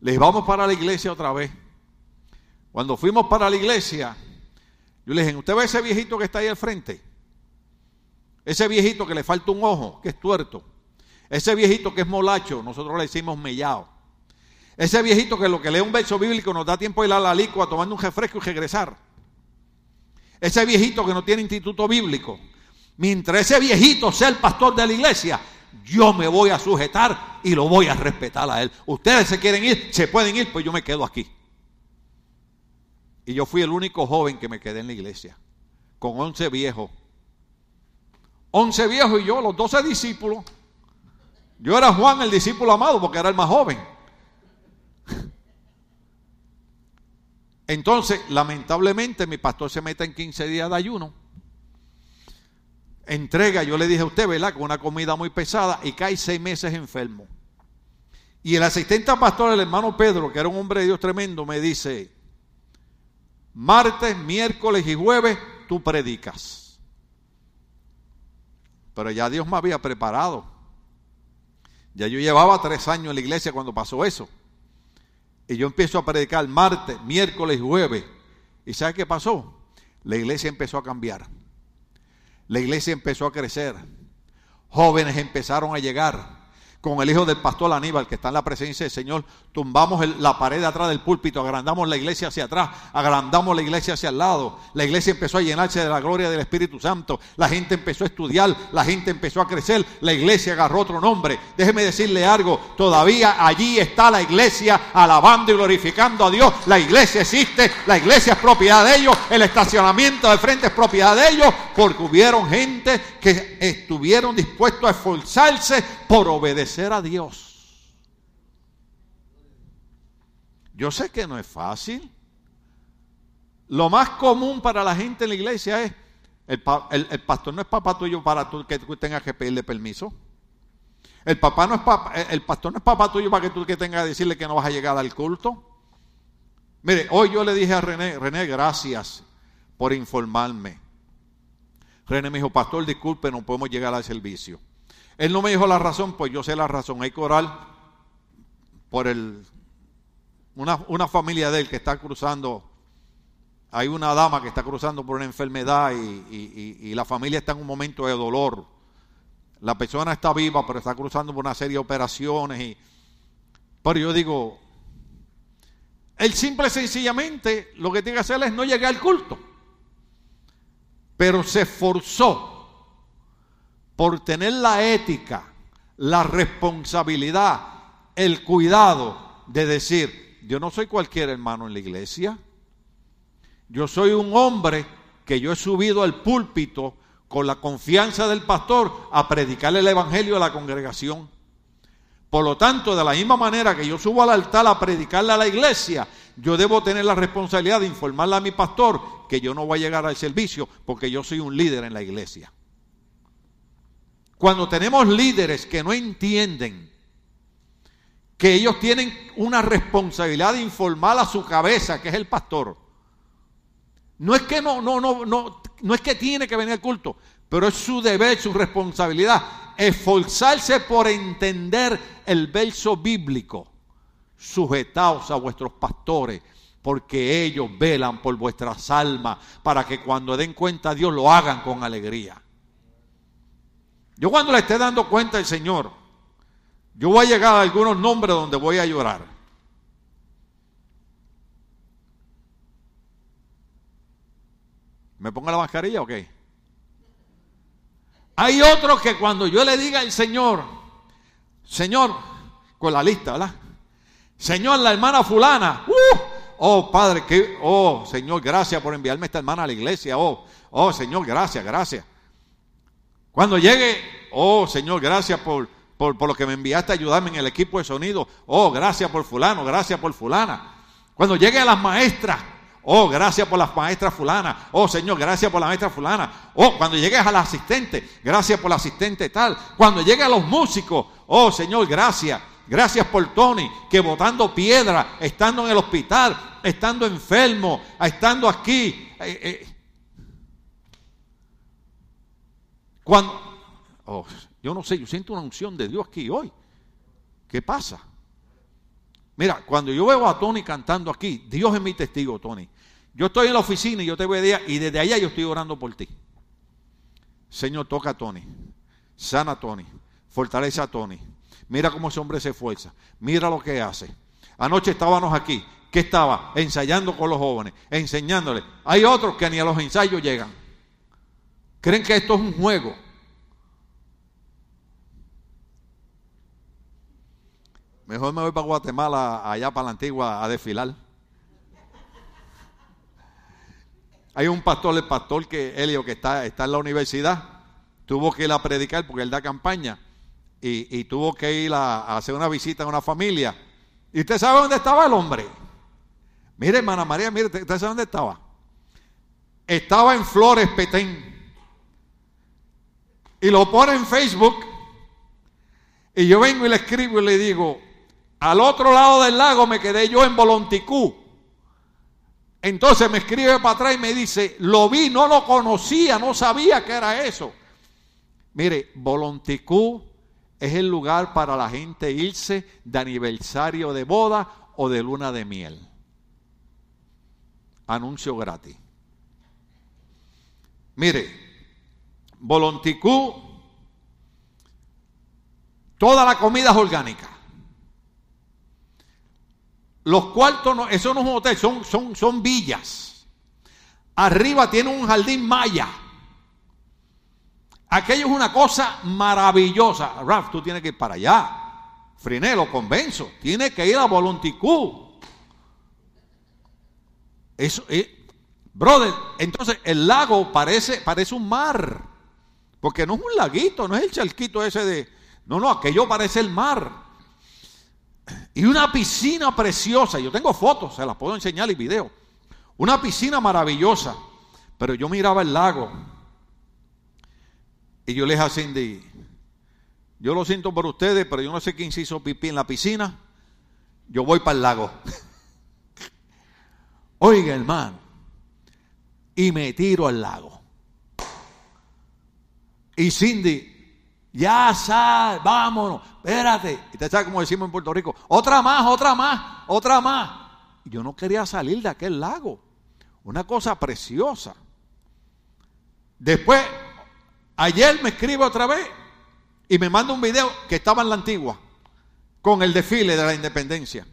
Les vamos para la iglesia otra vez. Cuando fuimos para la iglesia, yo le dije, ¿usted ve ese viejito que está ahí al frente? Ese viejito que le falta un ojo, que es tuerto. Ese viejito que es molacho, nosotros le decimos mellao. Ese viejito que lo que lee un verso bíblico nos da tiempo de ir a la licua tomando un refresco y regresar. Ese viejito que no tiene instituto bíblico. Mientras ese viejito sea el pastor de la iglesia, yo me voy a sujetar y lo voy a respetar a él. Ustedes se quieren ir, se pueden ir, pues yo me quedo aquí. Y yo fui el único joven que me quedé en la iglesia, con 11 viejos. 11 viejos y yo, los 12 discípulos. Yo era Juan el discípulo amado porque era el más joven. Entonces, lamentablemente, mi pastor se mete en 15 días de ayuno. Entrega, yo le dije a usted, ¿verdad? Con una comida muy pesada y cae seis meses enfermo. Y el asistente pastor, el hermano Pedro, que era un hombre de Dios tremendo, me dice, martes, miércoles y jueves tú predicas. Pero ya Dios me había preparado. Ya yo llevaba tres años en la iglesia cuando pasó eso. Y yo empiezo a predicar martes, miércoles y jueves. ¿Y sabe qué pasó? La iglesia empezó a cambiar. La iglesia empezó a crecer. Jóvenes empezaron a llegar con el hijo del pastor Aníbal, que está en la presencia del Señor, tumbamos la pared de atrás del púlpito, agrandamos la iglesia hacia atrás, agrandamos la iglesia hacia el lado. La iglesia empezó a llenarse de la gloria del Espíritu Santo. La gente empezó a estudiar, la gente empezó a crecer, la iglesia agarró otro nombre. Déjeme decirle algo, todavía allí está la iglesia alabando y glorificando a Dios. La iglesia existe, la iglesia es propiedad de ellos, el estacionamiento de frente es propiedad de ellos, porque hubieron gente que estuvieron dispuestos a esforzarse por obedecer a Dios. Yo sé que no es fácil. Lo más común para la gente en la iglesia es, el, pastor no es papá tuyo para que tú tengas que pedirle permiso. El, papá no es papá, el pastor no es papá tuyo para que tú que tengas que decirle que no vas a llegar al culto. Mire, hoy yo le dije a René, René, gracias por informarme. René me dijo, pastor, disculpe, no podemos llegar al servicio. Él no me dijo la razón, pues yo sé la razón. Hay coral por el, una, familia de él que está cruzando, hay una dama que está cruzando por una enfermedad y, la familia está en un momento de dolor. La persona está viva, pero está cruzando por una serie de operaciones. Y, pero yo digo, él simple y sencillamente lo que tiene que hacer es no llegar al culto. Pero se esforzó por tener la ética, la responsabilidad, el cuidado de decir, yo no soy cualquier hermano en la iglesia, yo soy un hombre que yo he subido al púlpito con la confianza del pastor a predicarle el evangelio a la congregación. Por lo tanto, de la misma manera que yo subo al altar a predicarle a la iglesia, yo debo tener la responsabilidad de informarle a mi pastor que yo no voy a llegar al servicio porque yo soy un líder en la iglesia. Cuando tenemos líderes que no entienden que ellos tienen una responsabilidad de informar a su cabeza, que es el pastor. No es que no, no, no, no, no es que tiene que venir al culto, pero es su deber, su responsabilidad, esforzarse por entender el verso bíblico. Sujetaos a vuestros pastores, porque ellos velan por vuestras almas, para que cuando den cuenta a Dios lo hagan con alegría. Yo cuando le esté dando cuenta al Señor, yo voy a llegar a algunos nombres donde voy a llorar. ¿Me pongo la mascarilla o qué? Hay otros que cuando yo le diga al Señor, Señor, con la lista, ¿verdad? Señor, la hermana fulana, uh, oh Padre, que, oh Señor, gracias por enviarme esta hermana a la iglesia, oh, oh Señor, gracias, gracias. Cuando llegue, oh Señor, gracias por, por, lo que me enviaste a ayudarme en el equipo de sonido. Oh, gracias por fulano, gracias por fulana. Cuando llegue a las maestras, oh, gracias por las maestras fulana. Oh, Señor, gracias por la maestra fulana. Oh, cuando llegues a la asistente, gracias por la asistente tal. Cuando llegue a los músicos, oh, Señor, gracias. Gracias por Tony, que botando piedra, estando en el hospital, estando enfermo, estando aquí. Eh, eh, Cuando, oh, yo no sé, yo siento una unción de Dios aquí hoy. ¿Qué pasa? Mira, cuando yo veo a Tony cantando aquí, Dios es mi testigo, Tony. Yo estoy en la oficina y yo te voy a decir, y desde allá yo estoy orando por ti. Señor, toca a Tony, sana a Tony, fortalece a Tony. Mira cómo ese hombre se esfuerza, mira lo que hace. Anoche estábamos aquí. ¿Qué estaba? Ensayando con los jóvenes, enseñándoles. Hay otros que ni a los ensayos llegan. Creen que esto es un juego. Mejor me voy para Guatemala, allá para la antigua, a desfilar. Hay un pastor, el pastor que Helio, que está, está en la universidad, tuvo que ir a predicar porque él da campaña y, tuvo que ir a, hacer una visita a una familia. ¿Y usted sabe dónde estaba el hombre? Mire, hermana María, mire, ¿usted sabe dónde estaba? Estaba en Flores Petén. Y lo pone en Facebook. Y yo vengo y le escribo y le digo, al otro lado del lago me quedé yo en Volonticú. Entonces me escribe para atrás y me dice, lo vi, no lo conocía, no sabía que era eso. Mire, Volonticú es el lugar para la gente irse de aniversario de boda o de luna de miel. Anuncio gratis. Mire, Volonticú, toda la comida es orgánica. Los cuartos, no, eso no es un hotel, son, son, son villas. Arriba tiene un jardín maya. Aquello es una cosa maravillosa. Raf, tú tienes que ir para allá. Friné, lo convenzo. Tiene que ir a Volonticú. Eso, eh, brother, entonces el lago parece, parece un mar. Porque no es un laguito, no es el charquito ese de... No, no, aquello parece el mar. Y una piscina preciosa. Yo tengo fotos, se las puedo enseñar y video. Una piscina maravillosa. Pero yo miraba el lago. Y yo le dije a Cindy, yo lo siento por ustedes, pero yo no sé quién se hizo pipí en la piscina. Yo voy para el lago. Oiga, hermano. Y me tiro al lago. Y Cindy, ya sal, vámonos, espérate. Y te sabes como decimos en Puerto Rico, otra más, otra más, otra más. yo no quería salir de aquel lago. Una cosa preciosa. Después, ayer me escribe otra vez y me manda un video que estaba en la antigua, con el desfile de la independencia.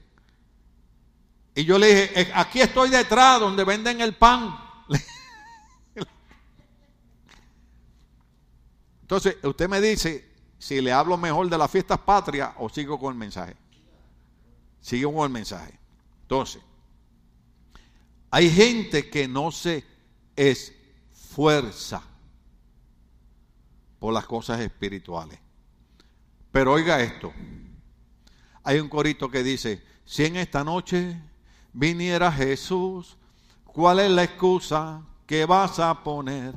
Y yo le dije, aquí estoy detrás donde venden el pan. Entonces, usted me dice si le hablo mejor de las fiestas patrias o sigo con el mensaje. Sigo con el mensaje. Entonces, hay gente que no se esfuerza por las cosas espirituales. Pero oiga esto. Hay un corito que dice, si en esta noche viniera Jesús, ¿cuál es la excusa que vas a poner?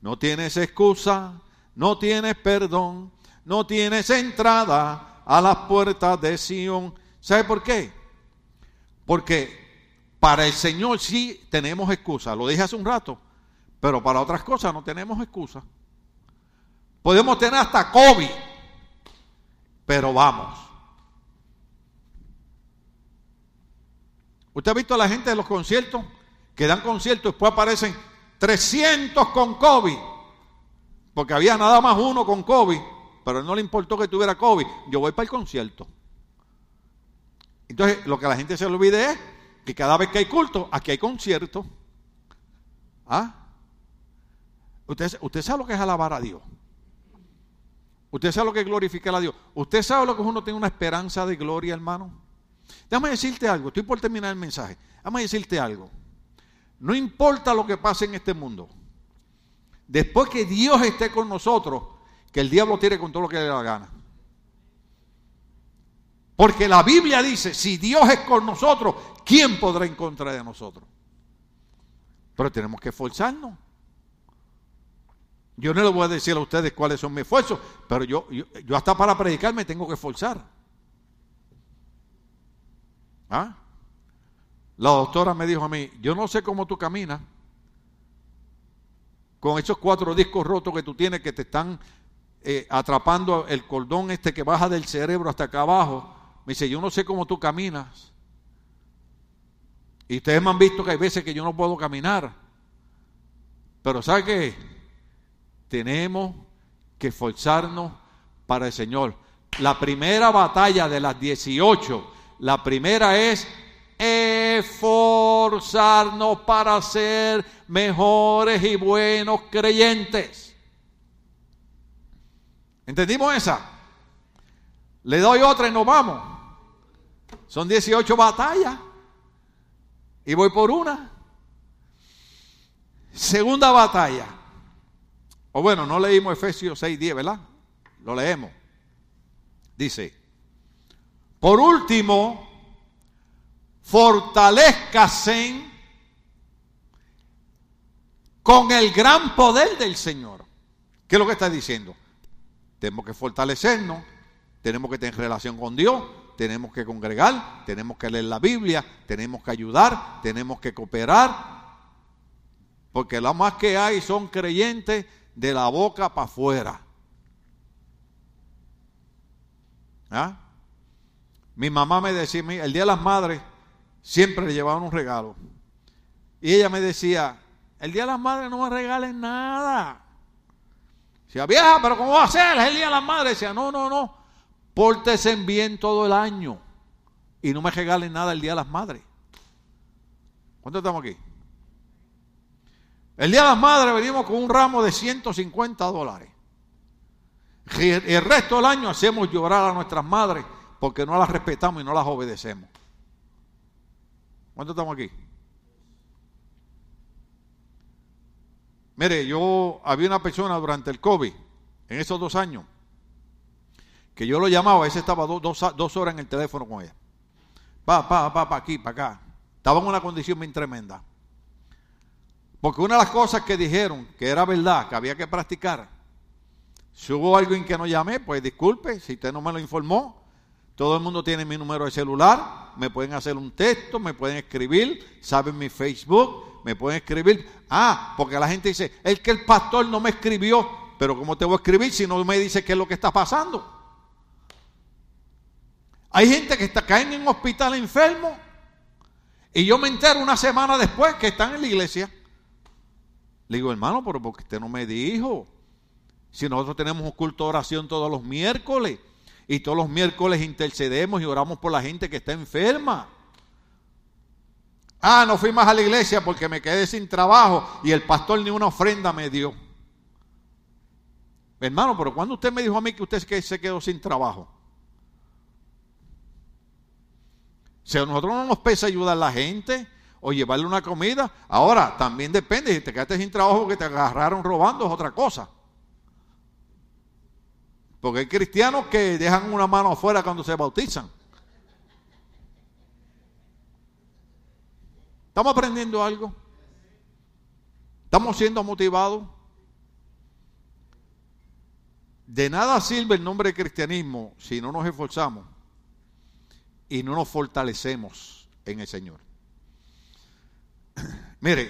No tienes excusa no tienes perdón, no tienes entrada a las puertas de Sión. ¿Sabe por qué? Porque para el Señor sí tenemos excusa, lo dije hace un rato, pero para otras cosas no tenemos excusa. Podemos tener hasta COVID, pero vamos. ¿Usted ha visto a la gente de los conciertos? Que dan conciertos, después aparecen 300 con COVID porque había nada más uno con COVID, pero no le importó que tuviera COVID. Yo voy para el concierto. Entonces, lo que a la gente se le olvide es que cada vez que hay culto, aquí hay concierto. ¿Ah? Usted, usted sabe lo que es alabar a Dios. Usted sabe lo que es glorificar a Dios. Usted sabe lo que uno tiene una esperanza de gloria, hermano. Déjame decirte algo. Estoy por terminar el mensaje. Déjame decirte algo. No importa lo que pase en este mundo después que Dios esté con nosotros, que el diablo tire con todo lo que le da la gana. Porque la Biblia dice, si Dios es con nosotros, ¿quién podrá en contra de nosotros? Pero tenemos que esforzarnos. Yo no les voy a decir a ustedes cuáles son mis esfuerzos, pero yo, yo, hasta para predicar me tengo que esforzar. ¿Ah? La doctora me dijo a mí, yo no sé cómo tú caminas, con esos cuatro discos rotos que tú tienes que te están eh, atrapando el cordón este que baja del cerebro hasta acá abajo. Me dice, yo no sé cómo tú caminas. Y ustedes me han visto que hay veces que yo no puedo caminar. Pero ¿sabe qué? Tenemos que esforzarnos para el Señor. La primera batalla de las 18 La primera es esforzarnos para ser mejores y buenos creyentes. ¿Entendimos esa? Le doy otra y nos vamos. Son 18 batallas. Y voy por una. Segunda batalla. O bueno, no leímos Efesios 6, 10, ¿verdad? Lo leemos. Dice, por último, fortalezcasen con el gran poder del Señor. ¿Qué es lo que está diciendo? Tenemos que fortalecernos, tenemos que tener relación con Dios, tenemos que congregar, tenemos que leer la Biblia, tenemos que ayudar, tenemos que cooperar, porque lo más que hay son creyentes de la boca para afuera. ¿Ah? Mi mamá me decía, el Día de las Madres, siempre le llevaban un regalo. Y ella me decía, el Día de las Madres no me regalen nada. Decía, vieja, pero ¿cómo va a ser? El Día de las Madres. Decía, no, no, no. Pórtese bien todo el año. Y no me regalen nada el Día de las Madres. ¿Cuánto estamos aquí? El Día de las Madres venimos con un ramo de 150 dólares. El resto del año hacemos llorar a nuestras madres porque no las respetamos y no las obedecemos. ¿Cuánto estamos aquí? Mire, yo había una persona durante el COVID, en esos dos años, que yo lo llamaba, ese estaba dos, horas en el teléfono con ella. Pa, pa, pa, pa, aquí, para acá. Estaba en una condición bien tremenda. Porque una de las cosas que dijeron que era verdad, que había que practicar, si hubo alguien que no llamé, pues disculpe, si usted no me lo informó, todo el mundo tiene mi número de celular, me pueden hacer un texto, me pueden escribir, saben mi Facebook, me pueden escribir. Ah, porque la gente dice, es que el pastor no me escribió, pero ¿cómo te voy a escribir si no me dice qué es lo que está pasando? Hay gente que está caen en hospital enfermo y yo me entero una semana después que están en la iglesia. Le digo, hermano, pero porque usted no me dijo. Si nosotros tenemos un culto de oración todos los miércoles y todos los miércoles intercedemos y oramos por la gente que está enferma. Ah, no fui más a la iglesia porque me quedé sin trabajo y el pastor ni una ofrenda me dio. Hermano, pero cuando usted me dijo a mí que usted se quedó sin trabajo? Si a nosotros no nos pesa ayudar a la gente, o llevarle una comida. Ahora, también depende, si te quedaste sin trabajo porque te agarraron robando es otra cosa. Porque hay cristianos que dejan una mano afuera cuando se bautizan. ¿Estamos aprendiendo algo? ¿Estamos siendo motivados? De nada sirve el nombre de cristianismo si no nos esforzamos y no nos fortalecemos en el Señor. Mire,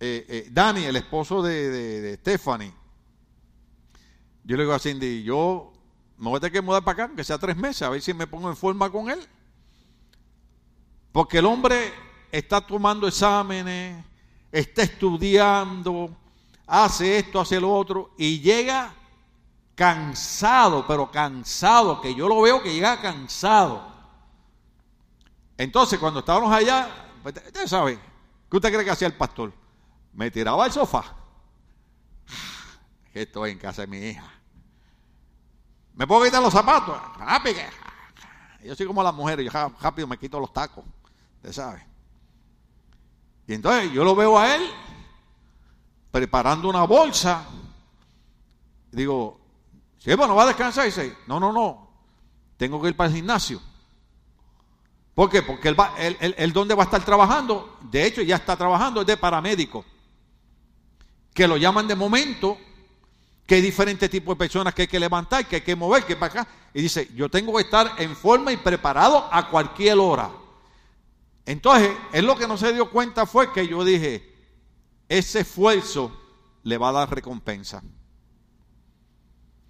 eh, eh, Dani, el esposo de, Stephanie, yo le digo a Cindy, yo me voy a tener que mudar para acá, aunque sea tres meses, a ver si me pongo en forma con él. Porque el hombre está tomando exámenes, está estudiando, hace esto, hace lo otro, y llega cansado, pero cansado, que yo lo veo que llega cansado. Entonces, cuando estábamos allá, pues, usted sabe, ¿Qué usted cree que hacía el pastor? Me tiraba al sofá. Estoy en casa de mi hija. ¿Me puedo quitar los zapatos? Rápido. Yo soy como las mujeres, yo rápido me quito los tacos. Usted sabe. Y entonces yo lo veo a él preparando una bolsa. Digo, sí, bueno, va a descansar. Y dice, no, no, no. Tengo que ir para el gimnasio. ¿Por qué? Porque él, va, él, dónde va a estar trabajando, de hecho ya está trabajando, es de paramédico. Que lo llaman de momento, que hay diferentes tipos de personas que hay que levantar, que hay que mover, que para acá. Y dice, yo tengo que estar en forma y preparado a cualquier hora. Entonces, él lo que no se dio cuenta fue que yo dije, ese esfuerzo le va a dar recompensa.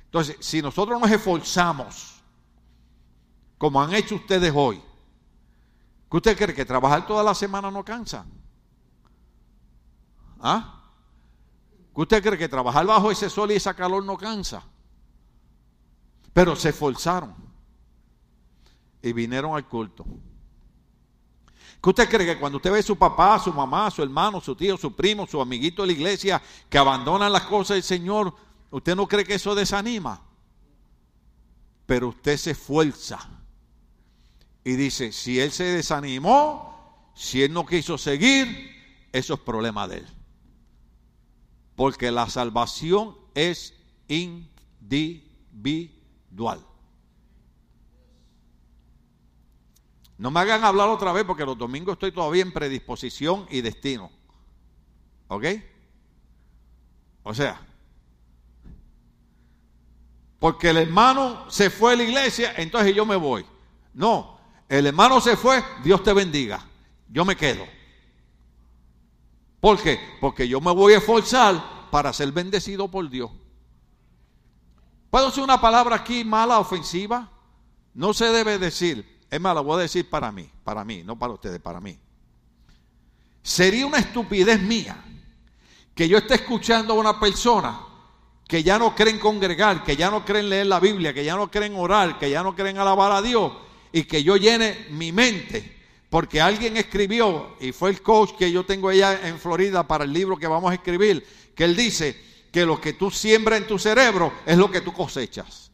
Entonces, si nosotros nos esforzamos, como han hecho ustedes hoy, ¿Qué usted cree que trabajar toda la semana no cansa? ¿Ah? ¿Qué usted cree que trabajar bajo ese sol y esa calor no cansa? Pero se esforzaron. y vinieron al culto. ¿Qué usted cree que cuando usted ve a su papá, su mamá, su hermano, su tío, su primo, su amiguito de la iglesia que abandonan las cosas del Señor, usted no cree que eso desanima? Pero usted se esfuerza y dice, si él se desanimó, si él no quiso seguir, eso es problema de él. Porque la salvación es individual. No me hagan hablar otra vez porque los domingos estoy todavía en predisposición y destino. ¿Ok? O sea, porque el hermano se fue a la iglesia, entonces yo me voy. No, el hermano se fue, Dios te bendiga. Yo me quedo. ¿Por qué? Porque yo me voy a esforzar para ser bendecido por Dios. ¿Puedo decir una palabra aquí mala, ofensiva? No se debe decir. Es más, lo voy a decir para mí, para mí, no para ustedes, para mí. Sería una estupidez mía que yo esté escuchando a una persona que ya no creen congregar, que ya no creen leer la Biblia, que ya no creen orar, que ya no creen alabar a Dios, y que yo llene mi mente, porque alguien escribió, y fue el coach que yo tengo allá en Florida para el libro que vamos a escribir, que él dice que lo que tú siembras en tu cerebro es lo que tú cosechas.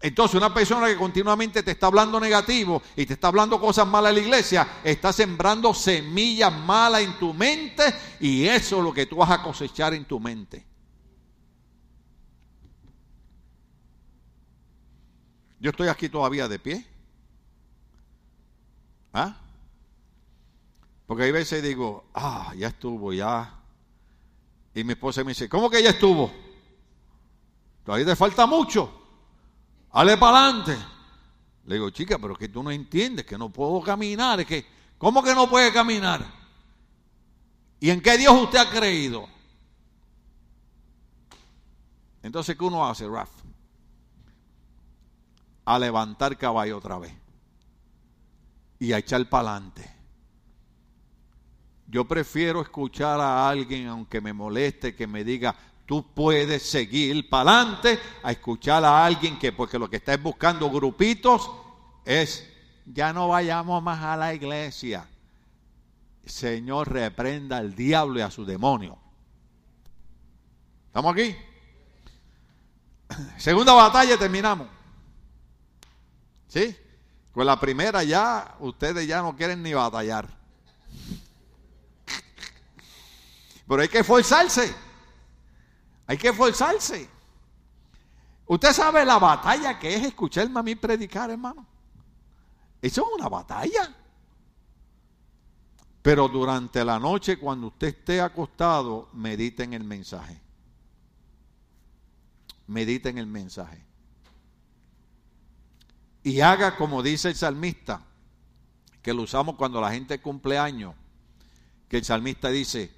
Entonces una persona que continuamente te está hablando negativo y te está hablando cosas malas en la iglesia, está sembrando semillas malas en tu mente y eso es lo que tú vas a cosechar en tu mente. Yo estoy aquí todavía de pie. ¿Ah? Porque hay veces digo, ah, ya estuvo, ya. Y mi esposa me dice, ¿cómo que ya estuvo? Todavía te falta mucho. ¡Ale para adelante! Le digo, chica, pero que tú no entiendes, que no puedo caminar. Es que, ¿cómo que no puede caminar? ¿Y en qué Dios usted ha creído? Entonces, ¿qué uno hace, Raf? A levantar caballo otra vez. Y a echar para adelante. Yo prefiero escuchar a alguien, aunque me moleste, que me diga, Tú puedes seguir para adelante a escuchar a alguien que, porque lo que está buscando grupitos, es, ya no vayamos más a la iglesia. Señor, reprenda al diablo y a su demonio. ¿Estamos aquí? Segunda batalla terminamos. ¿Sí? Con la primera ya, ustedes ya no quieren ni batallar. Pero hay que esforzarse. Hay que esforzarse. Usted sabe la batalla que es escucharme a mí predicar, hermano. Eso es una batalla. Pero durante la noche, cuando usted esté acostado, medite en el mensaje. Medite en el mensaje. Y haga como dice el salmista, que lo usamos cuando la gente cumple años, que el salmista dice,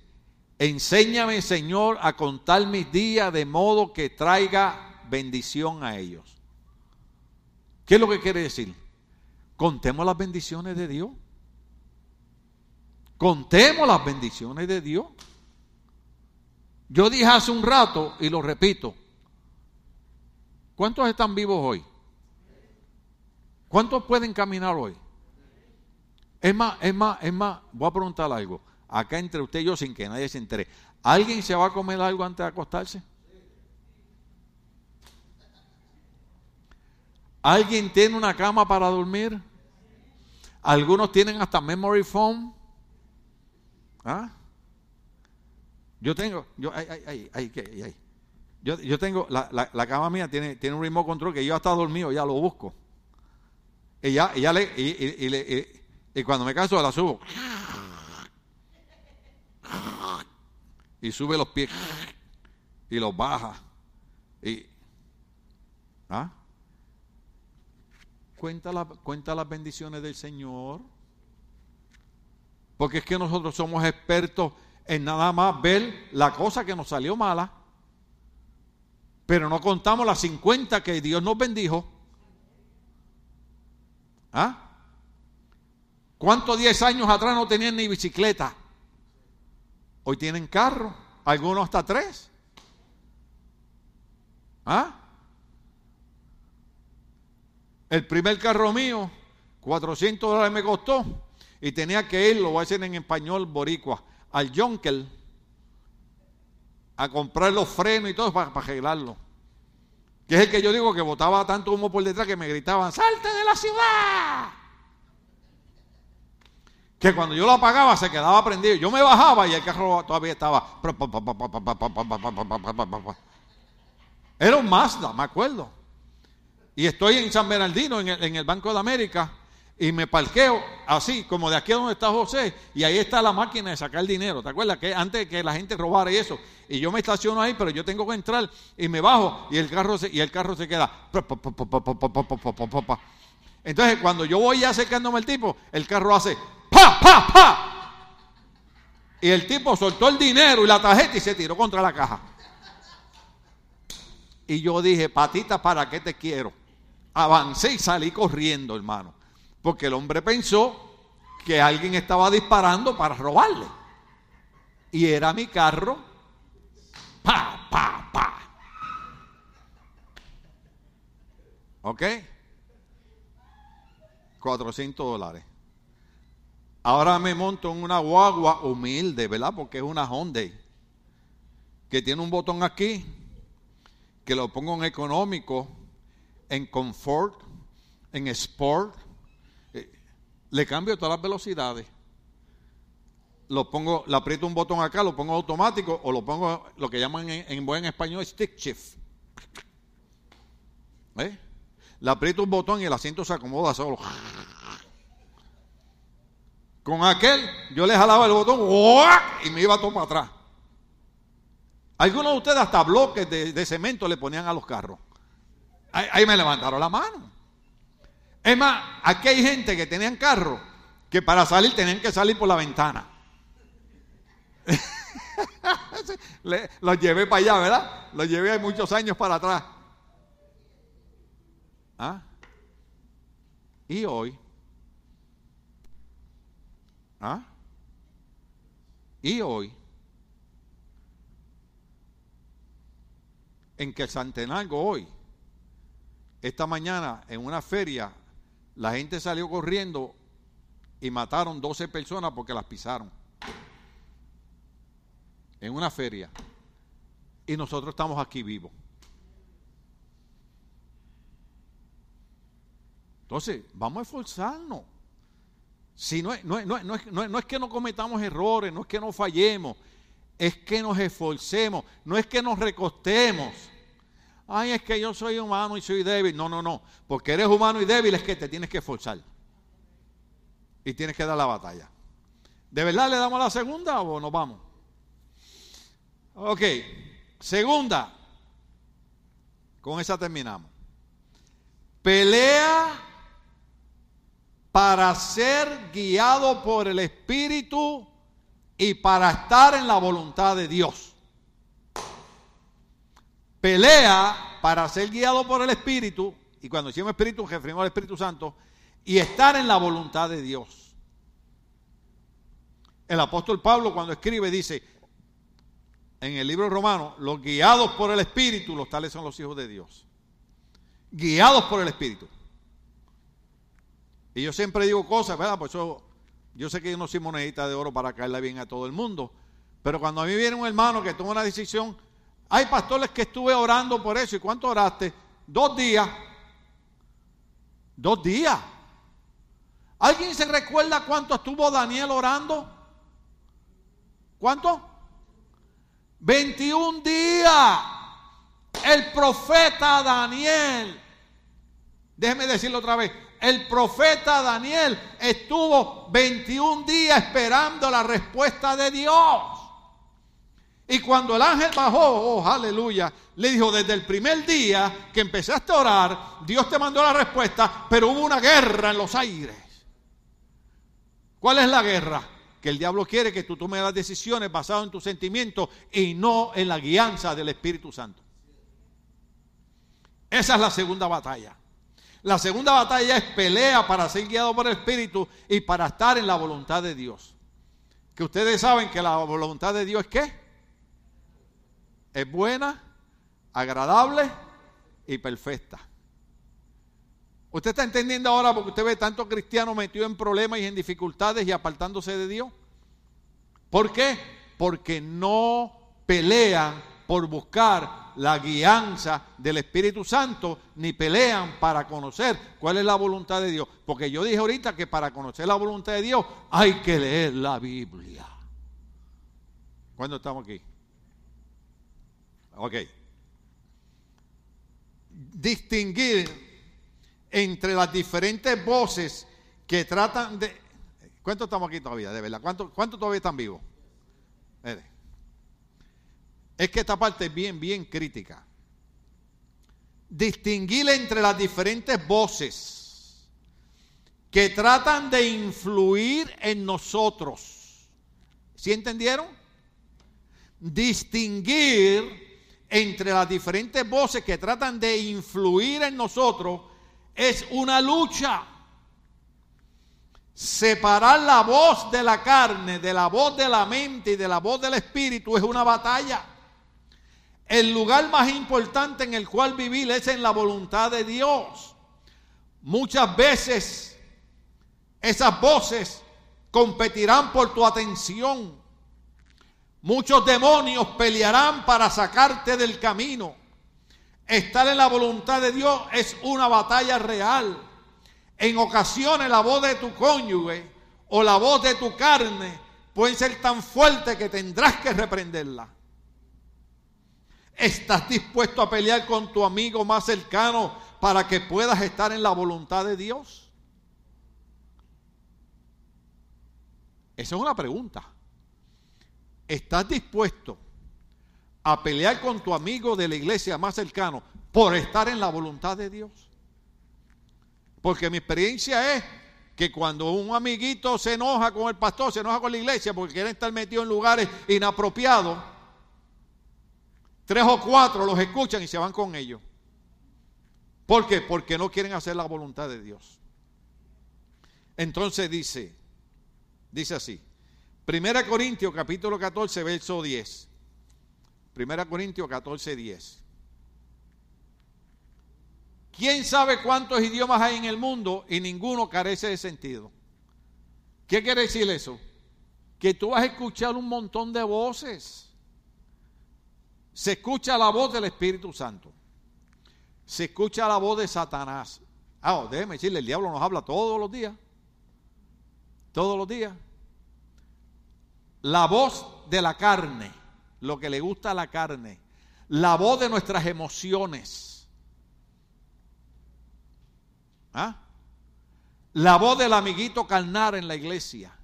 Enséñame, Señor, a contar mis días de modo que traiga bendición a ellos. ¿Qué es lo que quiere decir? Contemos las bendiciones de Dios. Contemos las bendiciones de Dios. Yo dije hace un rato y lo repito. ¿Cuántos están vivos hoy? ¿Cuántos pueden caminar hoy? Es más, es más, es más, voy a preguntar algo acá entre usted y yo sin que nadie se entere. ¿Alguien se va a comer algo antes de acostarse? ¿Alguien tiene una cama para dormir? Algunos tienen hasta memory foam. ¿Ah? Yo tengo, yo, ay, ay, ay, ay, Yo, yo tengo, la, la, cama mía tiene, tiene un remote control que yo hasta dormido ya lo busco. Y ya, y y, y, y cuando me canso la subo y sube los pies y los baja. Y, ¿ah? Cuenta, la, cuenta las bendiciones del Señor. Porque es que nosotros somos expertos en nada más ver la cosa que nos salió mala. Pero no contamos las 50 que Dios nos bendijo. ¿Ah? ¿Cuántos 10 años atrás no tenían ni bicicleta? Hoy tienen carro, algunos hasta tres. ¿Ah? El primer carro mío, 400 dólares me costó y tenía que ir, lo voy a decir en español boricua, al Jonkel a comprar los frenos y todo para, para arreglarlo. Que es el que yo digo que botaba tanto humo por detrás que me gritaban, salte de la ciudad. Que cuando yo lo apagaba se quedaba prendido. Yo me bajaba y el carro todavía estaba. Era un Mazda, me acuerdo. Y estoy en San Bernardino, en el, en el Banco de América, y me parqueo así, como de aquí a donde está José, y ahí está la máquina de sacar dinero. ¿Te acuerdas? Que antes que la gente robara y eso. Y yo me estaciono ahí, pero yo tengo que entrar y me bajo y el carro se, y el carro se queda. Entonces, cuando yo voy acercándome al tipo, el carro hace ¡pa, pa, pa! Y el tipo soltó el dinero y la tarjeta y se tiró contra la caja. Y yo dije, patita, ¿para qué te quiero? Avancé y salí corriendo, hermano. Porque el hombre pensó que alguien estaba disparando para robarle. Y era mi carro. Pa, pa, pa. ¿Ok? 400 dólares. Ahora me monto en una guagua humilde, ¿verdad? Porque es una Hyundai. Que tiene un botón aquí. Que lo pongo en económico, en confort, en sport le cambio todas las velocidades. Lo pongo, le aprieto un botón acá, lo pongo automático o lo pongo lo que llaman en, buen español stick shift. ¿Eh? Le aprieto un botón y el asiento se acomoda solo. Con aquel, yo le jalaba el botón y me iba todo para atrás. Algunos de ustedes hasta bloques de, cemento le ponían a los carros. ahí me levantaron la mano. Es más, aquí hay gente que tenían carro que para salir tenían que salir por la ventana. los llevé para allá, ¿verdad? Los llevé muchos años para atrás. ¿Ah? Y hoy. ¿Ah? Y hoy. En que Santenango hoy, esta mañana en una feria la gente salió corriendo y mataron 12 personas porque las pisaron. En una feria. Y nosotros estamos aquí vivos. Entonces, vamos a esforzarnos. Si no, no, no, no, es que no cometamos errores, no es que no fallemos, es que nos esforcemos, no es que nos recostemos ay, es que yo soy humano y soy débil. No, no, no. Porque eres humano y débil es que te tienes que esforzar. Y tienes que dar la batalla. ¿De verdad le damos la segunda o nos vamos? Ok. Segunda. Con esa terminamos. Pelea para ser guiado por el Espíritu y para estar en la voluntad de Dios pelea para ser guiado por el Espíritu, y cuando decimos Espíritu, referimos al Espíritu Santo, y estar en la voluntad de Dios. El apóstol Pablo cuando escribe dice, en el libro romano, los guiados por el Espíritu, los tales son los hijos de Dios. Guiados por el Espíritu. Y yo siempre digo cosas, ¿verdad? Por eso yo sé que yo no soy monedita de oro para caerle bien a todo el mundo. Pero cuando a mí viene un hermano que toma una decisión, hay pastores que estuve orando por eso. ¿Y cuánto oraste? Dos días. Dos días. ¿Alguien se recuerda cuánto estuvo Daniel orando? ¿Cuánto? 21 días. El profeta Daniel. Déjeme decirlo otra vez. El profeta Daniel estuvo 21 días esperando la respuesta de Dios. Y cuando el ángel bajó, oh aleluya, le dijo, desde el primer día que empezaste a orar, Dios te mandó la respuesta, pero hubo una guerra en los aires. ¿Cuál es la guerra? Que el diablo quiere que tú tomes las decisiones basadas en tus sentimientos y no en la guianza del Espíritu Santo. Esa es la segunda batalla. La segunda batalla es pelea para ser guiado por el Espíritu y para estar en la voluntad de Dios. Que ustedes saben que la voluntad de Dios es qué? Es buena, agradable y perfecta. ¿Usted está entendiendo ahora porque usted ve tantos cristianos metidos en problemas y en dificultades y apartándose de Dios? ¿Por qué? Porque no pelean por buscar la guianza del Espíritu Santo, ni pelean para conocer cuál es la voluntad de Dios. Porque yo dije ahorita que para conocer la voluntad de Dios hay que leer la Biblia. ¿Cuándo estamos aquí? Ok. Distinguir entre las diferentes voces que tratan de... ¿Cuántos estamos aquí todavía? De verdad. ¿Cuántos cuánto todavía están vivos? Es que esta parte es bien, bien crítica. Distinguir entre las diferentes voces que tratan de influir en nosotros. ¿Sí entendieron? Distinguir entre las diferentes voces que tratan de influir en nosotros es una lucha. Separar la voz de la carne, de la voz de la mente y de la voz del espíritu es una batalla. El lugar más importante en el cual vivir es en la voluntad de Dios. Muchas veces esas voces competirán por tu atención. Muchos demonios pelearán para sacarte del camino. Estar en la voluntad de Dios es una batalla real. En ocasiones la voz de tu cónyuge o la voz de tu carne puede ser tan fuerte que tendrás que reprenderla. ¿Estás dispuesto a pelear con tu amigo más cercano para que puedas estar en la voluntad de Dios? Esa es una pregunta. ¿Estás dispuesto a pelear con tu amigo de la iglesia más cercano por estar en la voluntad de Dios. Porque mi experiencia es que cuando un amiguito se enoja con el pastor, se enoja con la iglesia porque quieren estar metidos en lugares inapropiados, tres o cuatro los escuchan y se van con ellos. ¿Por qué? Porque no quieren hacer la voluntad de Dios. Entonces dice, dice así, Primera Corintios capítulo 14, verso 10. Primera Corintios 14, 10. ¿Quién sabe cuántos idiomas hay en el mundo y ninguno carece de sentido? ¿Qué quiere decir eso? Que tú vas a escuchar un montón de voces. Se escucha la voz del Espíritu Santo. Se escucha la voz de Satanás. Ah, déjeme decirle, el diablo nos habla todos los días. Todos los días. La voz de la carne lo que le gusta a la carne, la voz de nuestras emociones, ¿Ah? la voz del amiguito carnar en la iglesia.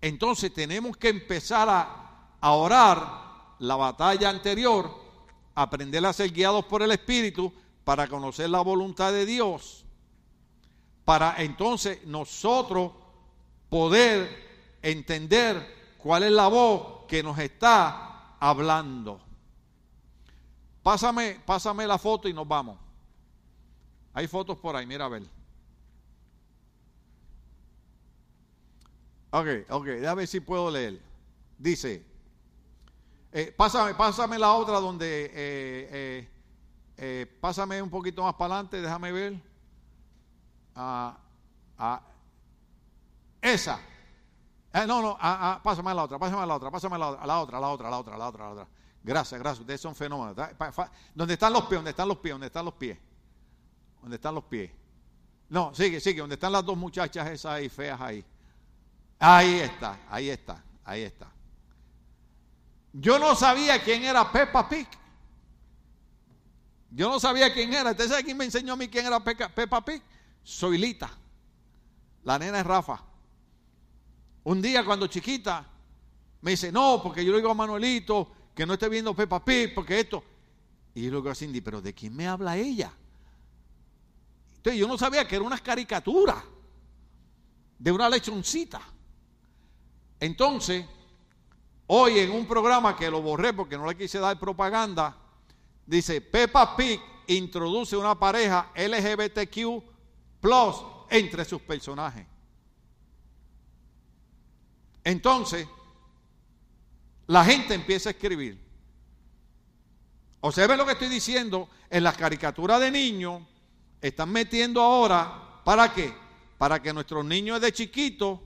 Entonces tenemos que empezar a, a orar la batalla anterior, aprender a ser guiados por el Espíritu para conocer la voluntad de Dios, para entonces nosotros poder entender cuál es la voz que nos está hablando. Pásame, pásame la foto y nos vamos. Hay fotos por ahí, mira a ver. Ok, ok, déjame ver si puedo leer. Dice, eh, pásame, pásame la otra donde, eh, eh, pásame un poquito más para adelante, déjame ver. Ah, ah, esa. Eh, no, no, ah, ah, pásame a la otra, pásame a la otra, pásame a la, otra, a la otra, la otra, la otra, la otra, la otra. Gracias, gracias, ustedes son fenómenos. ¿Dónde están los pies? ¿Dónde están los pies? ¿Dónde están los pies? ¿Dónde están los pies? No, sigue, sigue, ¿dónde están las dos muchachas esas ahí, feas ahí? Ahí está, ahí está, ahí está. Yo no sabía quién era Peppa Pig. Yo no sabía quién era. ¿Usted sabe quién me enseñó a mí quién era Peppa Pig? Soilita. La nena es Rafa. Un día cuando chiquita me dice, no, porque yo le digo a Manuelito que no esté viendo Peppa Pig, porque esto. Y yo le digo a Cindy, pero ¿de quién me habla ella? Entonces yo no sabía que era una caricatura de una lechoncita. Entonces, hoy en un programa que lo borré porque no le quise dar propaganda, dice, Peppa Pig introduce una pareja LGBTQ plus entre sus personajes. Entonces, la gente empieza a escribir. Observen lo que estoy diciendo en las caricaturas de niños, están metiendo ahora, ¿para qué? Para que nuestros niños de chiquitos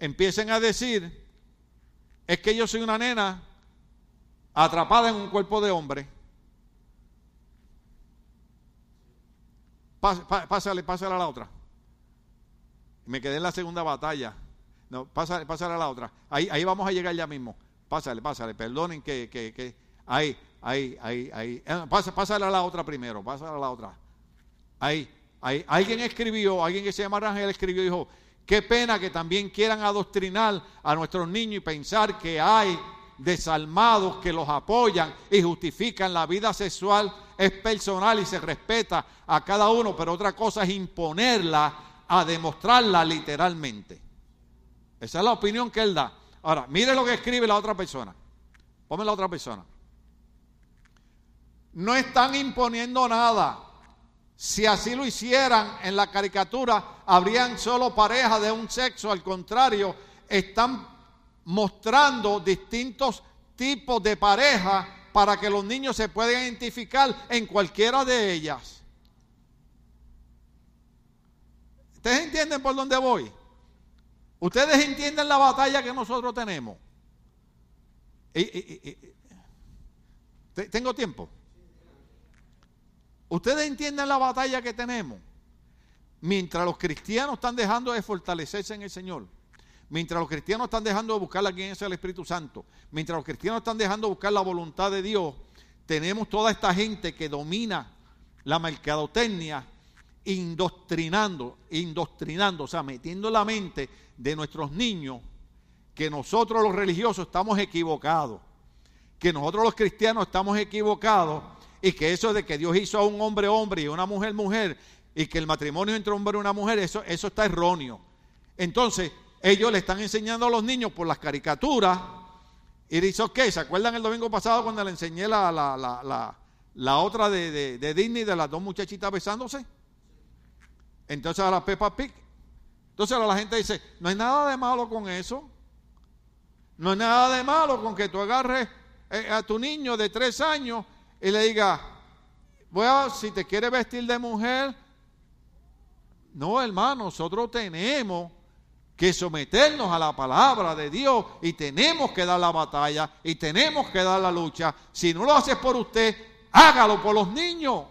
empiecen a decir, es que yo soy una nena atrapada en un cuerpo de hombre. Pásale, pásale a la otra. Me quedé en la segunda batalla. No, pásale, pásale a la otra. Ahí, ahí vamos a llegar ya mismo. Pásale, pásale. Perdonen que, que, que. Ahí, ahí, ahí. Eh, pásale a la otra primero. Pásale a la otra. Ahí, ahí. Alguien escribió, alguien que se llama Rangel escribió y dijo, qué pena que también quieran adoctrinar a nuestros niños y pensar que hay desalmados que los apoyan y justifican la vida sexual es personal y se respeta a cada uno, pero otra cosa es imponerla a demostrarla literalmente. Esa es la opinión que él da. Ahora, mire lo que escribe la otra persona. Ponme la otra persona. No están imponiendo nada. Si así lo hicieran en la caricatura, habrían solo parejas de un sexo. Al contrario, están mostrando distintos tipos de pareja para que los niños se puedan identificar en cualquiera de ellas. ¿Ustedes entienden por dónde voy? ¿Ustedes entienden la batalla que nosotros tenemos? ¿Tengo tiempo? ¿Ustedes entienden la batalla que tenemos? Mientras los cristianos están dejando de fortalecerse en el Señor, mientras los cristianos están dejando de buscar la guía del Espíritu Santo, mientras los cristianos están dejando de buscar la voluntad de Dios, tenemos toda esta gente que domina la mercadotecnia, indoctrinando, indoctrinando, o sea, metiendo la mente de nuestros niños que nosotros los religiosos estamos equivocados, que nosotros los cristianos estamos equivocados y que eso de que Dios hizo a un hombre hombre y a una mujer mujer y que el matrimonio entre un hombre y una mujer, eso, eso está erróneo. Entonces, ellos le están enseñando a los niños por las caricaturas y dice, ok, ¿se acuerdan el domingo pasado cuando le enseñé la, la, la, la otra de, de, de, Disney de las dos muchachitas besándose? Entonces a la Peppa Pig. Entonces ahora la gente dice, no hay nada de malo con eso. No hay nada de malo con que tú agarres eh, a tu niño de tres años y le digas, bueno, si te quiere vestir de mujer, no hermano, nosotros tenemos que someternos a la palabra de Dios y tenemos que dar la batalla y tenemos que dar la lucha. Si no lo haces por usted, hágalo por los niños.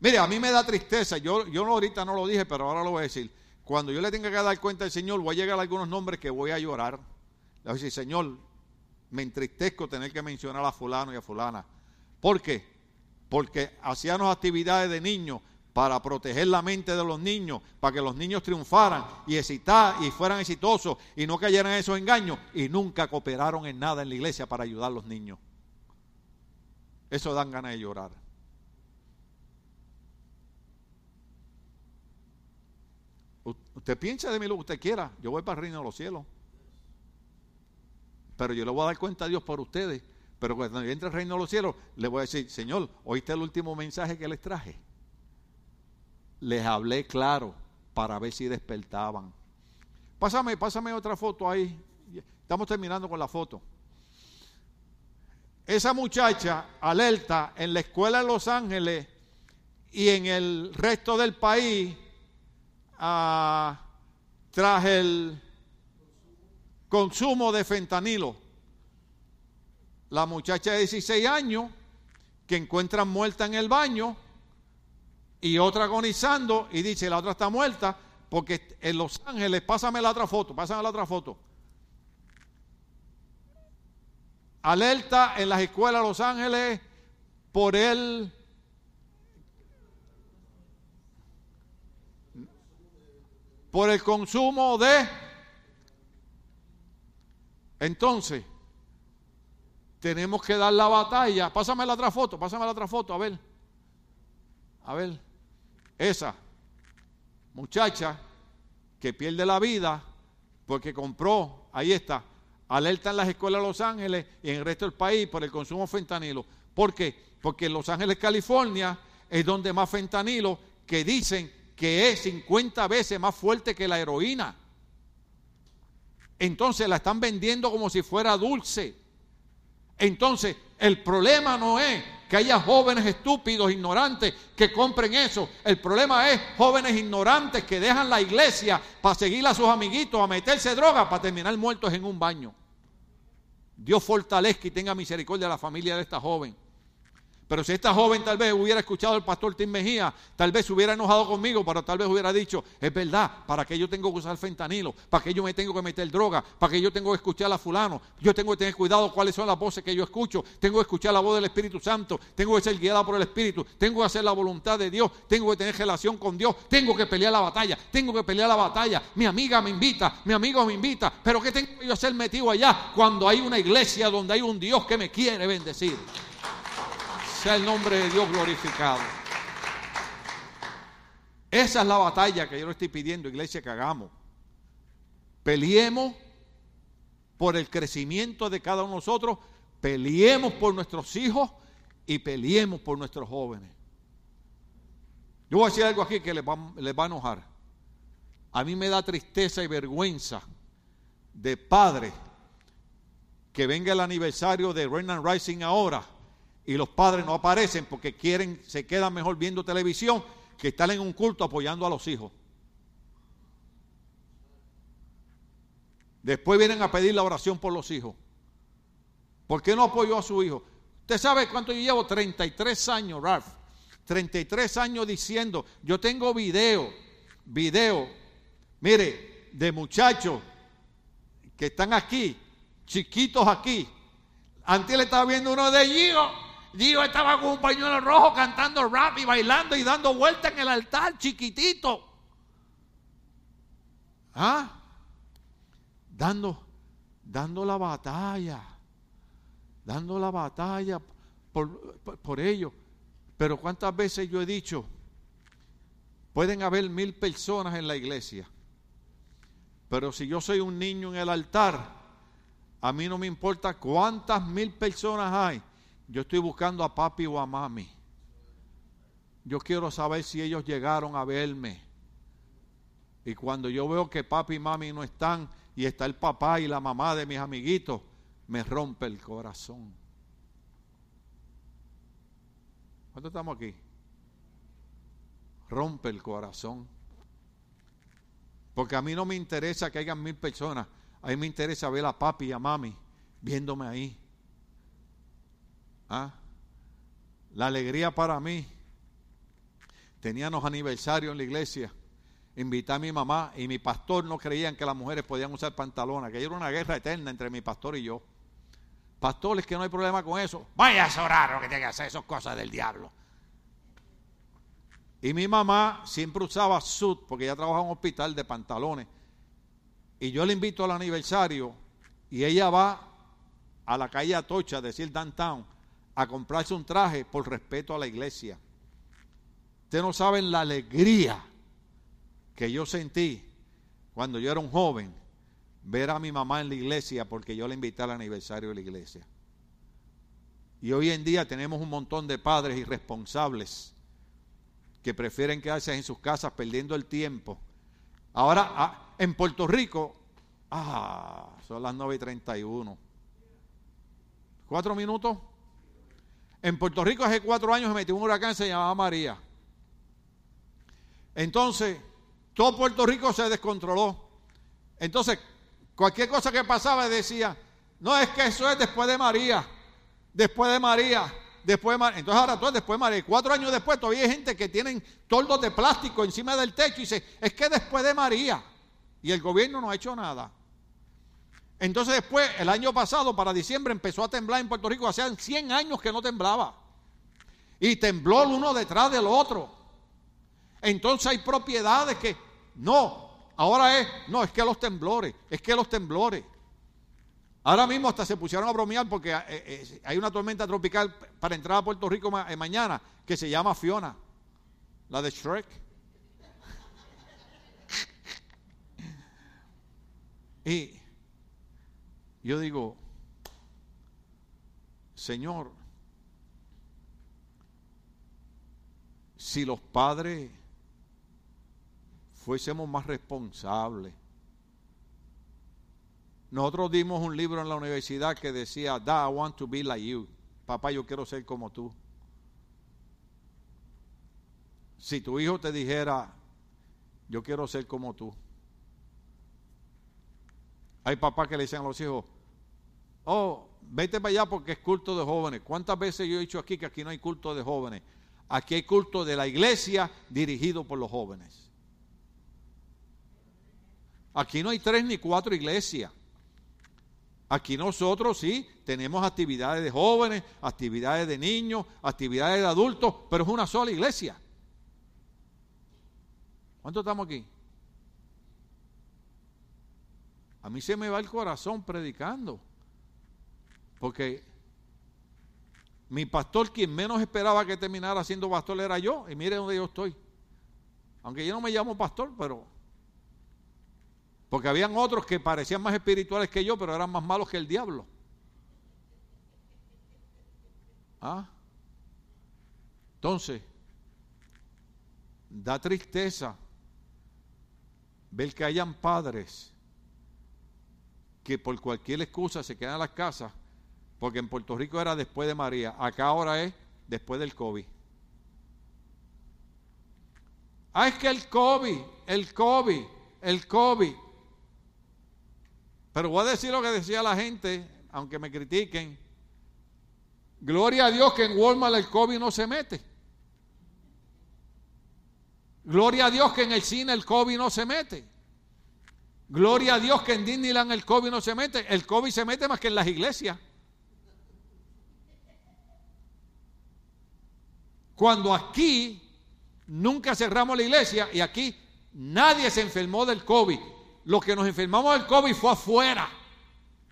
Mire, a mí me da tristeza, yo, yo ahorita no lo dije, pero ahora lo voy a decir. Cuando yo le tenga que dar cuenta al Señor, voy a llegar a algunos nombres que voy a llorar. Le voy a decir, Señor, me entristezco tener que mencionar a fulano y a fulana. ¿Por qué? Porque hacíamos actividades de niños para proteger la mente de los niños, para que los niños triunfaran y excitar, y fueran exitosos y no cayeran en esos engaños y nunca cooperaron en nada en la iglesia para ayudar a los niños. Eso dan ganas de llorar. Usted piensa de mí lo que usted quiera. Yo voy para el reino de los cielos. Pero yo le voy a dar cuenta a Dios por ustedes. Pero cuando entre al reino de los cielos, le voy a decir, Señor, ¿oíste el último mensaje que les traje? Les hablé claro para ver si despertaban. Pásame, pásame otra foto ahí. Estamos terminando con la foto. Esa muchacha alerta en la escuela de Los Ángeles y en el resto del país tras el consumo de fentanilo. La muchacha de 16 años que encuentran muerta en el baño y otra agonizando y dice la otra está muerta porque en Los Ángeles, pásame la otra foto, pásame la otra foto. Alerta en las escuelas de Los Ángeles por el por el consumo de... Entonces, tenemos que dar la batalla. Pásame la otra foto, pásame la otra foto, a ver. A ver, esa muchacha que pierde la vida porque compró, ahí está, alerta en las escuelas de Los Ángeles y en el resto del país por el consumo de fentanilo. ¿Por qué? Porque en Los Ángeles, California, es donde más fentanilo que dicen que es 50 veces más fuerte que la heroína. Entonces la están vendiendo como si fuera dulce. Entonces, el problema no es que haya jóvenes estúpidos, ignorantes, que compren eso. El problema es jóvenes ignorantes que dejan la iglesia para seguir a sus amiguitos, a meterse droga, para terminar muertos en un baño. Dios fortalezca y tenga misericordia de la familia de esta joven. Pero si esta joven tal vez hubiera escuchado al pastor Tim Mejía, tal vez se hubiera enojado conmigo, pero tal vez hubiera dicho, es verdad, ¿para qué yo tengo que usar fentanilo? ¿Para qué yo me tengo que meter droga? ¿Para qué yo tengo que escuchar a fulano? Yo tengo que tener cuidado cuáles son las voces que yo escucho. Tengo que escuchar la voz del Espíritu Santo. Tengo que ser guiada por el Espíritu. Tengo que hacer la voluntad de Dios. Tengo que tener relación con Dios. Tengo que pelear la batalla. Tengo que pelear la batalla. Mi amiga me invita, mi amigo me invita. Pero ¿qué tengo que yo hacer metido allá cuando hay una iglesia donde hay un Dios que me quiere bendecir? Sea el nombre de Dios glorificado. Esa es la batalla que yo le estoy pidiendo, iglesia, que hagamos. Peleemos por el crecimiento de cada uno de nosotros, peleemos por nuestros hijos y peleemos por nuestros jóvenes. Yo voy a decir algo aquí que les va, les va a enojar. A mí me da tristeza y vergüenza de padre que venga el aniversario de Renan Rising ahora y los padres no aparecen porque quieren, se quedan mejor viendo televisión que estar en un culto apoyando a los hijos. Después vienen a pedir la oración por los hijos. ¿Por qué no apoyó a su hijo? Usted sabe cuánto yo llevo, 33 años, Ralph. 33 años diciendo, yo tengo video, video, mire, de muchachos que están aquí, chiquitos aquí. Antes le estaba viendo uno de ellos Dios estaba con un pañuelo rojo cantando rap y bailando y dando vueltas en el altar, chiquitito. ¿Ah? Dando, dando la batalla. Dando la batalla por, por, ellos. Pero cuántas veces yo he dicho, pueden haber mil personas en la iglesia. Pero si yo soy un niño en el altar, a mí no me importa cuántas mil personas hay yo estoy buscando a papi o a mami. Yo quiero saber si ellos llegaron a verme. Y cuando yo veo que papi y mami no están y está el papá y la mamá de mis amiguitos, me rompe el corazón. ¿Cuántos estamos aquí? Rompe el corazón. Porque a mí no me interesa que hayan mil personas. A mí me interesa ver a papi y a mami viéndome ahí. ¿Ah? La alegría para mí. Teníamos aniversario en la iglesia. Invité a mi mamá y mi pastor no creían que las mujeres podían usar pantalones, que era una guerra eterna entre mi pastor y yo. Pastores, que no hay problema con eso. Vaya a orar lo que tenga que hacer, esas cosas del diablo. Y mi mamá siempre usaba sud, porque ella trabajaba en un hospital de pantalones. Y yo le invito al aniversario y ella va a la calle Atocha, decir downtown, a comprarse un traje por respeto a la iglesia. Ustedes no saben la alegría que yo sentí cuando yo era un joven ver a mi mamá en la iglesia porque yo la invité al aniversario de la iglesia. Y hoy en día tenemos un montón de padres irresponsables que prefieren quedarse en sus casas perdiendo el tiempo. Ahora, ah, en Puerto Rico, ah, son las 9 y 31. ¿Cuatro minutos? En Puerto Rico hace cuatro años se metió un huracán, se llamaba María. Entonces, todo Puerto Rico se descontroló. Entonces, cualquier cosa que pasaba decía, no es que eso es después de María, después de María, después de María. Entonces ahora todo es después de María. Cuatro años después todavía hay gente que tienen toldos de plástico encima del techo y dice, es que después de María. Y el gobierno no ha hecho nada. Entonces después, el año pasado, para diciembre, empezó a temblar en Puerto Rico. Hacían 100 años que no temblaba. Y tembló el uno detrás del otro. Entonces hay propiedades que, no, ahora es, no, es que los temblores, es que los temblores. Ahora mismo hasta se pusieron a bromear porque eh, eh, hay una tormenta tropical para entrar a Puerto Rico eh, mañana que se llama Fiona, la de Shrek. y yo digo, Señor, si los padres fuésemos más responsables, nosotros dimos un libro en la universidad que decía, Da, I want to be like you. Papá, yo quiero ser como tú. si tu hijo te dijera, yo quiero ser como tú. Hay papás que le dicen a los hijos, oh, vete para allá porque es culto de jóvenes. ¿Cuántas veces yo he dicho aquí que aquí no hay culto de jóvenes? Aquí hay culto de la iglesia dirigido por los jóvenes. Aquí no hay tres ni cuatro iglesias. Aquí nosotros sí tenemos actividades de jóvenes, actividades de niños, actividades de adultos, pero es una sola iglesia. ¿Cuántos estamos aquí? A mí se me va el corazón predicando. Porque mi pastor, quien menos esperaba que terminara siendo pastor, era yo. Y mire dónde yo estoy. Aunque yo no me llamo pastor, pero... Porque habían otros que parecían más espirituales que yo, pero eran más malos que el diablo. ¿Ah? Entonces, da tristeza ver que hayan padres que por cualquier excusa se quedan en las casas porque en Puerto Rico era después de María, acá ahora es después del COVID. Ah, es que el COVID, el COVID, el COVID. Pero voy a decir lo que decía la gente, aunque me critiquen. Gloria a Dios que en Walmart el COVID no se mete. Gloria a Dios que en el cine el COVID no se mete. Gloria a Dios que en Disneyland el COVID no se mete. El COVID se mete más que en las iglesias. Cuando aquí nunca cerramos la iglesia y aquí nadie se enfermó del COVID. Lo que nos enfermamos del COVID fue afuera.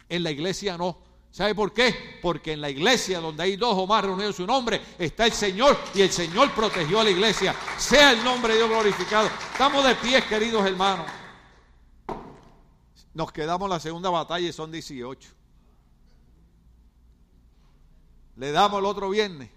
En la iglesia no. ¿Sabe por qué? Porque en la iglesia donde hay dos o más reunidos en su nombre está el Señor y el Señor protegió a la iglesia. Sea el nombre de Dios glorificado. Estamos de pie, queridos hermanos. Nos quedamos la segunda batalla y son 18. Le damos el otro viernes.